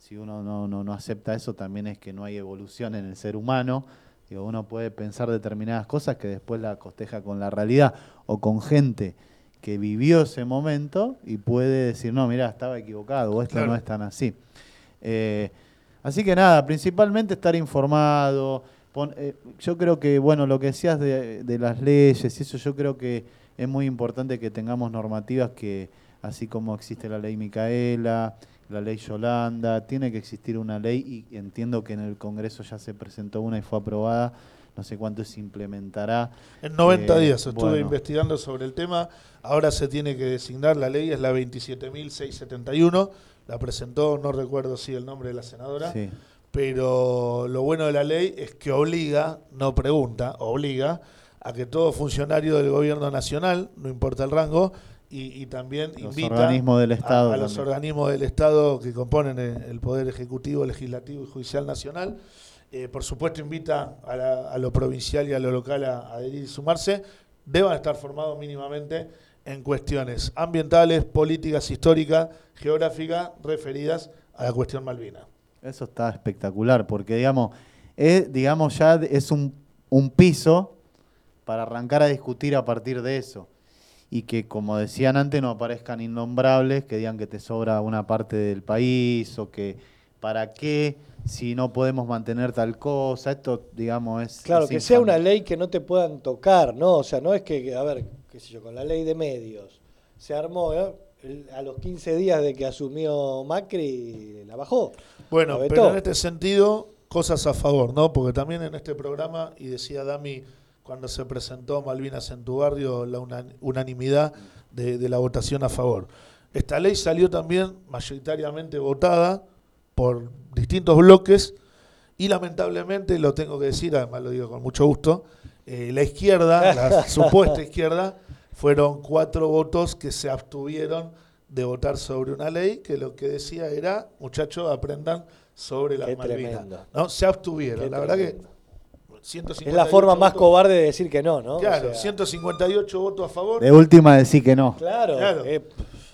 Si uno no, no, no acepta eso, también es que no hay evolución en el ser humano. Digo, uno puede pensar determinadas cosas que después la costeja con la realidad o con gente que vivió ese momento y puede decir, no, mira, estaba equivocado o esto no es tan así. Eh, así que nada, principalmente estar informado. Eh, yo creo que, bueno, lo que decías de, de las leyes y eso, yo creo que es muy importante que tengamos normativas que, así como existe la ley Micaela, la ley Yolanda, tiene que existir una ley y entiendo que en el Congreso ya se presentó una y fue aprobada no sé cuánto se implementará. En 90 eh, días estuve investigando sobre el tema, ahora se tiene que designar, la ley es la 27.671, la presentó, no recuerdo si el nombre de la senadora, pero lo bueno de la ley es que obliga, no pregunta, obliga a que todo funcionario del gobierno nacional, no importa el rango, y, también invita del Estado a, los organismos del Estado que componen el Poder Ejecutivo, Legislativo y Judicial Nacional, eh, por supuesto invita a, lo provincial y a lo local a, adherir y sumarse, deban estar formados mínimamente en cuestiones ambientales, políticas, históricas, geográficas, referidas a la cuestión Malvina. Eso está espectacular, porque digamos, es, digamos ya es un, un piso para arrancar a discutir a partir de eso. Y que, como decían antes, no aparezcan innombrables, que digan que te sobra una parte del país o que para qué si no podemos mantener tal cosa, esto, digamos, es... Claro, que sea una ley que no te puedan tocar, ¿no? O sea, no es que, a ver, qué sé yo, con la ley de medios se armó, ¿eh? a los 15 días de que asumió Macri, la bajó. Bueno, pero en este sentido, cosas a favor, ¿no? Porque también en este programa, y decía Dami cuando se presentó Malvinas en tu barrio, la unanimidad de, de la votación a favor. Esta ley salió también mayoritariamente votada por distintos bloques y lamentablemente, lo tengo que decir, además lo digo con mucho gusto, eh, la izquierda, la [laughs] supuesta izquierda, fueron cuatro votos que se abstuvieron de votar sobre una ley que lo que decía era, muchachos, aprendan sobre las Malvinas. ¿no? Se abstuvieron. la verdad que es la forma más cobarde de decir que no, ¿no? Claro, 158 votos a favor. De última decir que no. Claro. Eh,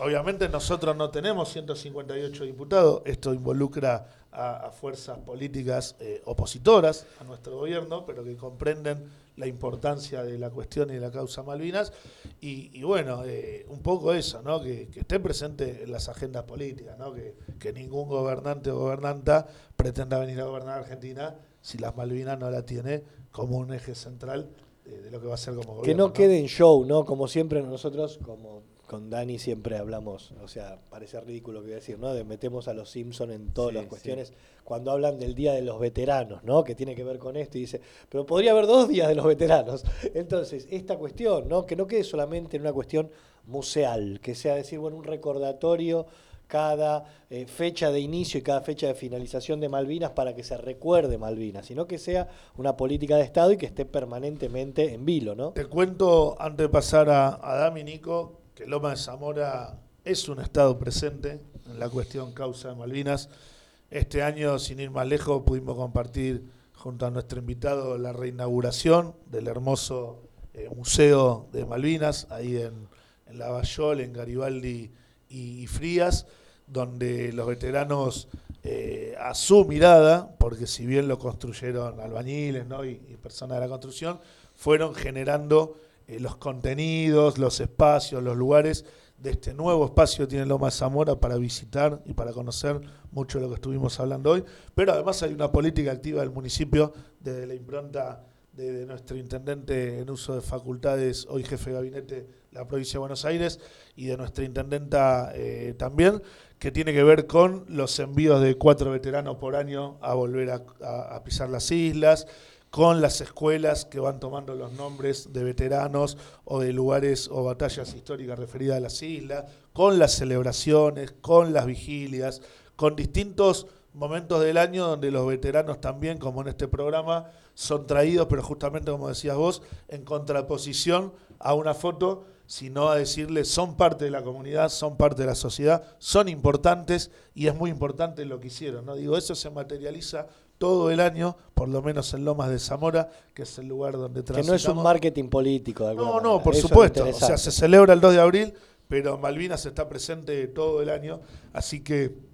Obviamente nosotros no tenemos 158 diputados, esto involucra a, fuerzas políticas eh, opositoras a nuestro gobierno, pero que comprenden la importancia de la cuestión y de la causa Malvinas. Y, bueno, eh, un poco eso, ¿no? Que, esté presente en las agendas políticas, ¿no? Que, que ningún gobernante o gobernanta pretenda venir a gobernar Argentina si las Malvinas no la tiene como un eje central de, lo que va a ser como gobierno. Que no, quede en show, ¿no? Como siempre nosotros, como con Dani siempre hablamos, o sea, parece ridículo que voy a decir, ¿no? De metemos a los Simpson en todas las cuestiones cuando hablan del Día de los Veteranos, ¿no? Que tiene que ver con esto y dice, pero podría haber dos días de los veteranos. [laughs] Entonces, esta cuestión, ¿no? Que no quede solamente en una cuestión museal, que sea decir, bueno, un recordatorio cada eh, fecha de inicio y cada fecha de finalización de Malvinas para que se recuerde Malvinas, sino que sea una política de Estado y que esté permanentemente en vilo, ¿no? Te cuento, antes de pasar a, a Dami que Loma de Zamora es un estado presente en la cuestión causa de Malvinas. Este año, sin ir más lejos, pudimos compartir junto a nuestro invitado la reinauguración del hermoso eh, Museo de Malvinas, ahí en, en Lavallol, en Garibaldi y, Frías, donde los veteranos, eh, a su mirada, porque si bien lo construyeron albañiles y personas de la construcción, fueron generando eh, los contenidos, los espacios, los lugares de este nuevo espacio tiene Loma Zamora para visitar y para conocer mucho de lo que estuvimos hablando hoy. Pero además hay una política activa del municipio desde la impronta de, nuestro intendente en uso de facultades, hoy jefe de gabinete la provincia de Buenos Aires, y de nuestra intendenta eh, también, que tiene que ver con los envíos de cuatro veteranos por año a volver a pisar las islas con las escuelas que van tomando los nombres de veteranos o de lugares o batallas históricas referidas a las islas, con las celebraciones, con las vigilias, con distintos momentos del año donde los veteranos también, como en este programa, son traídos, pero justamente como decías vos, en contraposición a una foto, sino a decirles son parte de la comunidad, son parte de la sociedad, son importantes y es muy importante lo que hicieron. ¿no? Digo, eso se materializa todo el año, por lo menos en Lomas de Zamora, que es el lugar donde transitamos. Que no es un marketing político de alguna No, no, por supuesto. O sea, se celebra el 2 de abril, pero Malvinas está presente todo el año, así que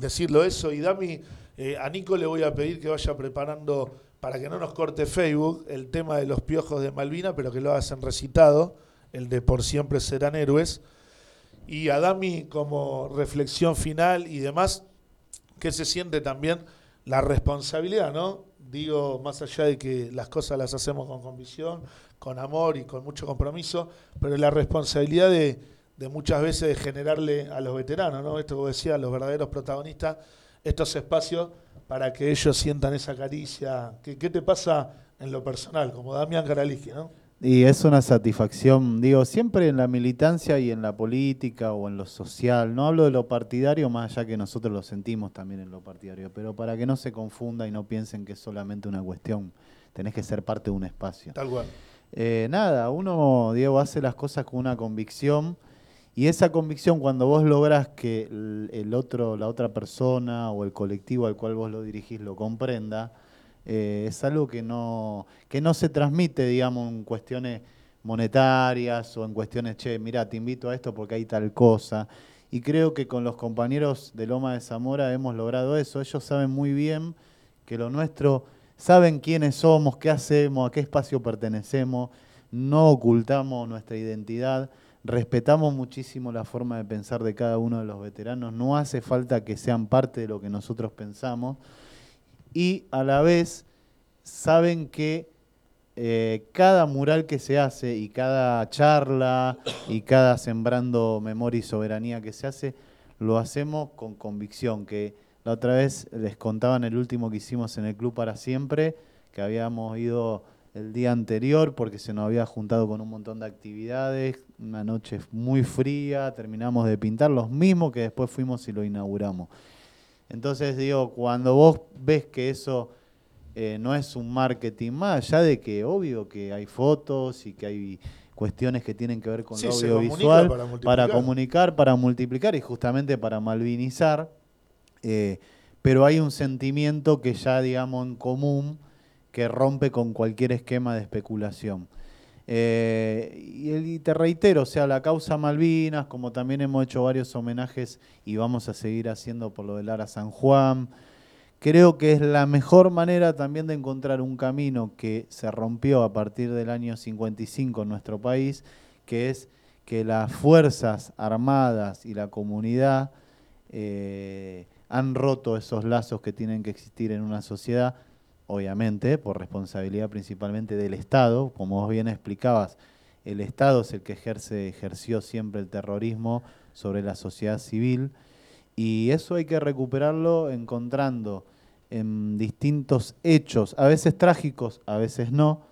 decirlo eso. Y Dami, eh, a Nico le voy a pedir que vaya preparando, para que no nos corte Facebook, el tema de los piojos de Malvina, pero que lo hagan recitado, el de Por siempre serán héroes. Y a Dami, como reflexión final y demás, ¿qué se siente también? la responsabilidad, ¿no? Digo, más allá de que las cosas las hacemos con convicción, con amor y con mucho compromiso, pero la responsabilidad de, muchas veces de generarle a los veteranos, ¿no? Esto que decía, los verdaderos protagonistas, estos espacios para que ellos sientan esa caricia. ¿Qué, qué te pasa en lo personal, como Damián Karaliski, ¿no? Y es una satisfacción, digo, siempre en la militancia y en la política o en lo social. No hablo de lo partidario, más allá que nosotros lo sentimos también en lo partidario, pero para que no se confunda y no piensen que es solamente una cuestión, tenés que ser parte de un espacio. Tal cual. Eh, nada, uno, Diego, hace las cosas con una convicción y esa convicción cuando vos lográs que el otro, la otra persona o el colectivo al cual vos lo dirigís lo comprenda, eh, es algo que no, que no se transmite, digamos, en cuestiones monetarias o en cuestiones, che, mira, te invito a esto porque hay tal cosa. Y creo que con los compañeros de Loma de Zamora hemos logrado eso. Ellos saben muy bien que lo nuestro, saben quiénes somos, qué hacemos, a qué espacio pertenecemos, no ocultamos nuestra identidad, respetamos muchísimo la forma de pensar de cada uno de los veteranos, no hace falta que sean parte de lo que nosotros pensamos y a la vez saben que eh, cada mural que se hace y cada charla y cada sembrando memoria y soberanía que se hace, lo hacemos con convicción, que la otra vez les contaba en el último que hicimos en el Club para Siempre, que habíamos ido el día anterior porque se nos había juntado con un montón de actividades, una noche muy fría, terminamos de pintar los mismos que después fuimos y lo inauguramos. Entonces digo, cuando vos ves que eso eh, no es un marketing más, allá de que obvio que hay fotos y que hay cuestiones que tienen que ver con lo audiovisual, para, comunicar, para multiplicar y justamente para malvinizar, eh, pero hay un sentimiento que ya digamos en común que rompe con cualquier esquema de especulación. Eh, y, te reitero, o sea, la causa Malvinas, como también hemos hecho varios homenajes y vamos a seguir haciendo por lo de Lara San Juan, creo que es la mejor manera también de encontrar un camino que se rompió a partir del año 55 en nuestro país, que es que las Fuerzas Armadas y la comunidad eh, han roto esos lazos que tienen que existir en una sociedad obviamente, por responsabilidad principalmente del Estado. Como vos bien explicabas, el Estado es el que ejerce, ejerció siempre el terrorismo sobre la sociedad civil y eso hay que recuperarlo encontrando en distintos hechos, a veces trágicos, a veces no,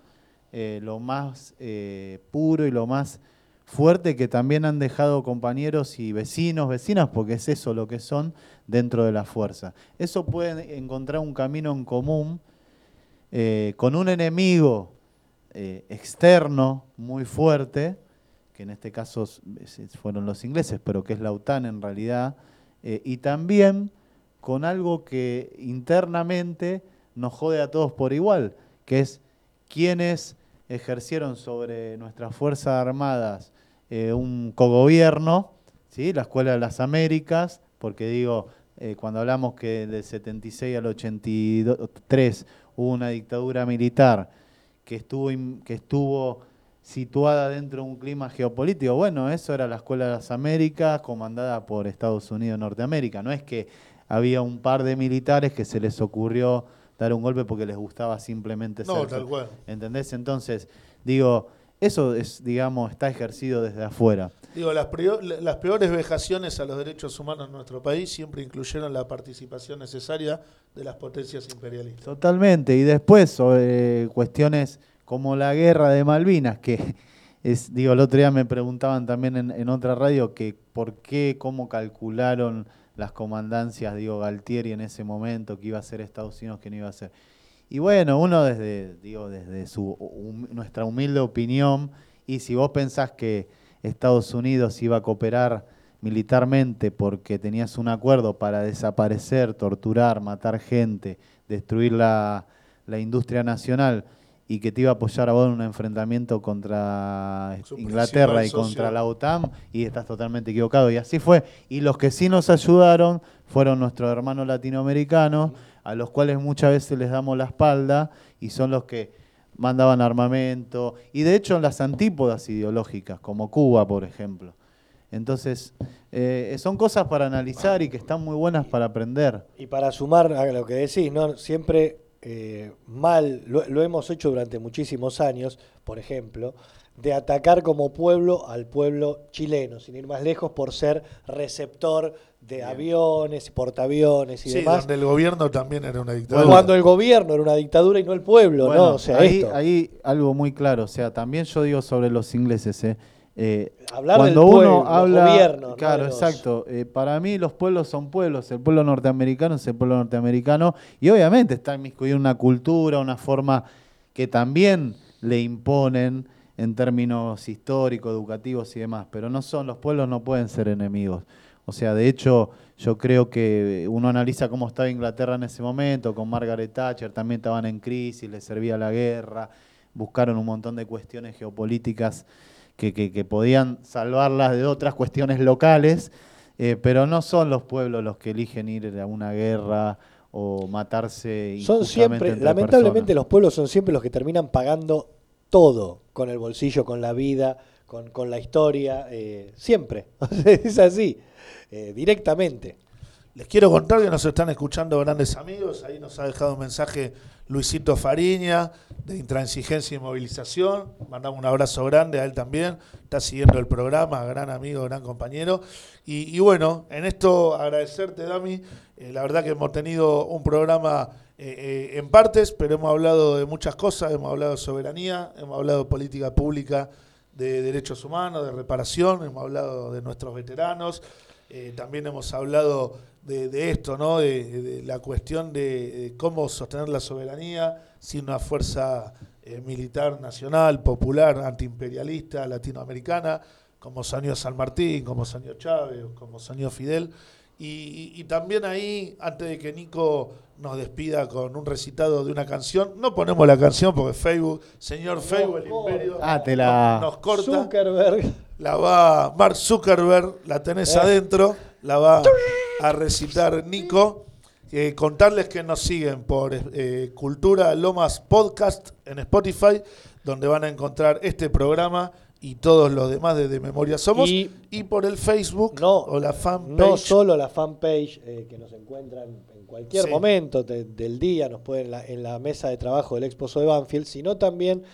eh, lo más eh, puro y lo más fuerte que también han dejado compañeros y vecinos, vecinas, porque es eso lo que son dentro de la fuerza. Eso puede encontrar un camino en común eh, con un enemigo eh, externo muy fuerte, que en este caso fueron los ingleses, pero que es la OTAN en realidad, eh, y también con algo que internamente nos jode a todos por igual, que es quienes ejercieron sobre nuestras Fuerzas Armadas un cogobierno, ¿sí? la Escuela de las Américas, porque digo, cuando hablamos que del 76 al 83 hubo una dictadura militar que estuvo, que estuvo situada dentro de un clima geopolítico. Bueno, eso era la Escuela de las Américas comandada por Estados Unidos Norteamérica. No es que había un par de militares que se les ocurrió dar un golpe porque les gustaba simplemente no, tal cual. ¿Entendés? Entonces, digo, eso es, digamos, está ejercido desde afuera. Digo, las, las peores vejaciones a los derechos humanos en nuestro país siempre incluyeron la participación necesaria de las potencias imperialistas. Totalmente. Y después, sobre cuestiones como la guerra de Malvinas, que [laughs] es, digo, el otro día me preguntaban también en, en otra radio que por qué, cómo calcularon las comandancias, digo, Galtieri en ese momento, que iba a ser Estados Unidos, que no iba a ser. Y bueno, uno desde, digo, desde su, nuestra humilde opinión, y si vos pensás que Estados Unidos iba a cooperar militarmente porque tenías un acuerdo para desaparecer, torturar, matar gente, destruir la, la industria nacional, y que te iba a apoyar a vos en un enfrentamiento contra Inglaterra y contra la OTAN y estás totalmente equivocado. Y así fue. Y los que sí nos ayudaron fueron nuestros hermanos latinoamericanos, a los cuales muchas veces les damos la espalda y son los que mandaban armamento. Y de hecho en las antípodas ideológicas, como Cuba, por ejemplo. Entonces, eh, son cosas para analizar y que están muy buenas para aprender. Y para sumar a lo que decís, ¿no? siempre eh, mal, lo, hemos hecho durante muchísimos años, por ejemplo, de atacar como pueblo al pueblo chileno, sin ir más lejos, por ser receptor de aviones, portaaviones y sí, demás. donde el gobierno también era una dictadura. Cuando el gobierno era una dictadura y no el pueblo, ¿no? O sea, ahí, ahí algo muy claro, o sea, también yo digo sobre los ingleses, ¿eh? Eh, cuando uno habla, gobierno, claro, exacto. Eh, para mí los pueblos son pueblos. El pueblo norteamericano es el pueblo norteamericano y obviamente está inmiscuido una cultura, una forma que también le imponen en términos históricos, educativos y demás. Pero no son los pueblos, no pueden ser enemigos. O sea, de hecho, yo creo que uno analiza cómo estaba Inglaterra en ese momento, con Margaret Thatcher, también estaban en crisis, les servía la guerra, buscaron un montón de cuestiones geopolíticas que, podían salvarlas de otras cuestiones locales, eh, pero no son los pueblos los que eligen ir a una guerra o matarse. Son siempre, lamentablemente los pueblos son siempre los que terminan pagando todo con el bolsillo, con la vida, con, la historia, eh, siempre. [laughs] es así, eh, directamente. Les quiero contar que nos están escuchando grandes amigos. Ahí nos ha dejado un mensaje Luisito Fariña, de Intransigencia y Movilización. Mandamos un abrazo grande a él también. Está siguiendo el programa, gran amigo, gran compañero. Y, bueno, en esto agradecerte, Dami. Eh, la verdad que hemos tenido un programa eh, eh, en partes, pero hemos hablado de muchas cosas. Hemos hablado de soberanía, hemos hablado de política pública, de derechos humanos, de reparación, hemos hablado de nuestros veteranos. también hemos hablado de, esto, ¿no? De, la cuestión de, cómo sostener la soberanía sin una fuerza eh, militar nacional, popular, antiimperialista, latinoamericana, como soñó San Martín, como soñó Chávez, como soñó Fidel. Y, también ahí, antes de que Nico nos despida con un recitado de una canción, no ponemos la canción porque Facebook, señor Facebook, el imperio, ah, te la... nos, corta. Zuckerberg. La va, Mark Zuckerberg, la tenés eh. adentro, la va a recitar Nico. Eh, contarles que nos siguen por eh, Cultura Lomas Podcast en Spotify, donde van a encontrar este programa y todos los demás de, de Memoria Somos, y, por el Facebook o la fanpage. No solo la fanpage eh, que nos encuentran en cualquier momento del día, nos pueden en la, mesa de trabajo del Exposo de Banfield, sino también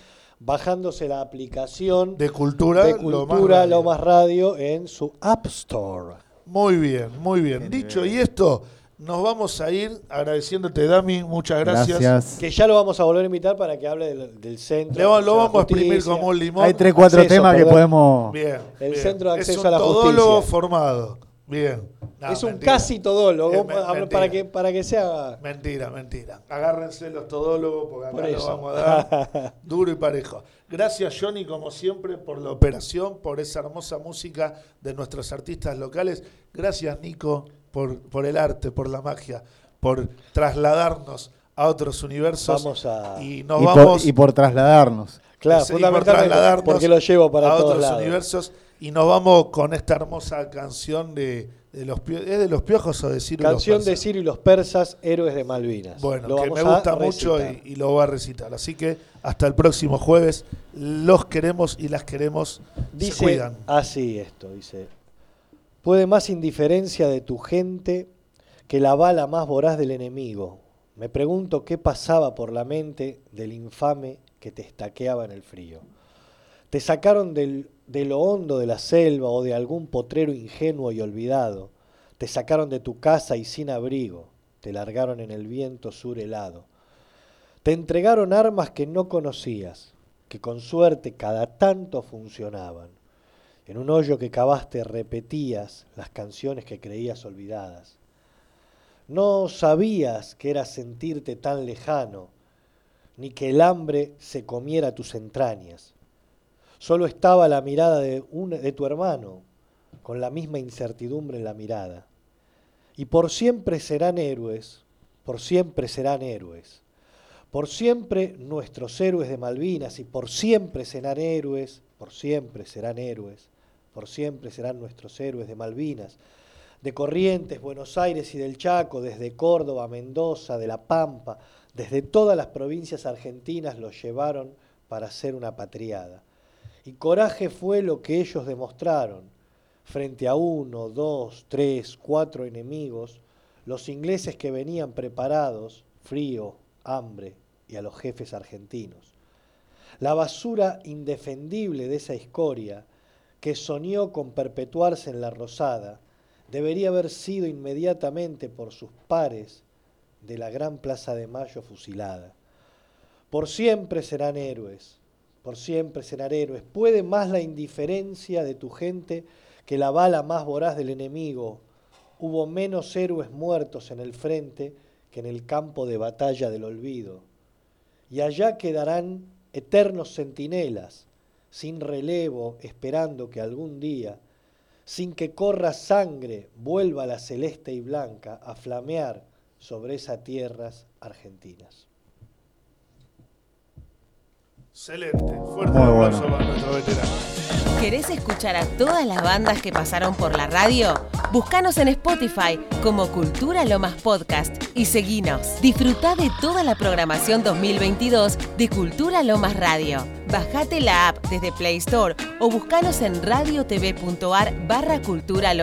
bajándose la aplicación de Cultura, de Cultura Lomas Radio en su App Store. Muy bien, muy bien. Dicho y esto, nos vamos a ir agradeciéndote, Dami, muchas gracias. Que ya lo vamos a volver a invitar para que hable del, centro. lo vamos a exprimir como un limón. Hay tres, cuatro temas que podemos. Bien. El centro de acceso es un a la todólogo formado. Bien. es un casi todólogo, para, que, para que sea... Mentira, mentira. Agárrense los todólogos porque acá lo vamos a dar [laughs] duro y parejo. Gracias Johnny, como siempre, por la operación, por esa hermosa música de nuestros artistas locales. Gracias Nico por, por el arte, por la magia, por trasladarnos a otros universos. Vamos a... Y nos vamos... y por trasladarnos. Claro, fundamentalmente porque lo llevo para a otros universos. Y nos vamos con esta hermosa canción de, de los ¿Es de los piojos o de Ciro Canción y los de Ciro y los persas, héroes de Malvinas. Bueno, que me gusta mucho y, lo voy a recitar. Así que hasta el próximo jueves. Los queremos y las queremos. Dice, se cuidan. Así esto, dice. Puede más indiferencia de tu gente que la bala más voraz del enemigo. Me pregunto qué pasaba por la mente del infame que te estaqueaba en el frío. Te sacaron del de lo hondo de la selva o de algún potrero ingenuo y olvidado. Te sacaron de tu casa y sin abrigo, te largaron en el viento sur helado. Te entregaron armas que no conocías, que con suerte cada tanto funcionaban. En un hoyo que cavaste repetías las canciones que creías olvidadas. No sabías que era sentirte tan lejano, ni que el hambre se comiera tus entrañas. Solo estaba la mirada de, de tu hermano, con la misma incertidumbre en la mirada. Y por siempre serán héroes, por siempre serán héroes. Por siempre nuestros héroes de Malvinas y por siempre serán héroes, por siempre serán héroes, por siempre serán nuestros héroes de Malvinas, de Corrientes, Buenos Aires y del Chaco, desde Córdoba, Mendoza, de La Pampa, desde todas las provincias argentinas los llevaron para hacer una patriada. Y coraje fue lo que ellos demostraron. Frente a uno, dos, tres, cuatro enemigos, los ingleses que venían preparados, frío, hambre, y a los jefes argentinos. La basura indefendible de esa escoria, que soñó con perpetuarse en la Rosada, debería haber sido inmediatamente por sus pares de la gran Plaza de Mayo fusilada. Por siempre serán héroes, por siempre serán héroes. Puede más la indiferencia de tu gente que la bala más voraz del enemigo. Hubo menos héroes muertos en el frente que en el campo de batalla del olvido. Y allá quedarán eternos centinelas, sin relevo, esperando que algún día, sin que corra sangre, vuelva la celeste y blanca a flamear sobre esas tierras argentinas. Excelente, fuerte aplauso para nuestro veterano. ¿Querés escuchar a todas las bandas que pasaron por la radio? Búscanos en Spotify como Cultura Lomas Podcast y seguinos. Disfruta de toda la programación 2022 de Cultura Lomas Radio. Bajate la app desde Play Store o búscanos en radiotv.ar barra Cultura Lomas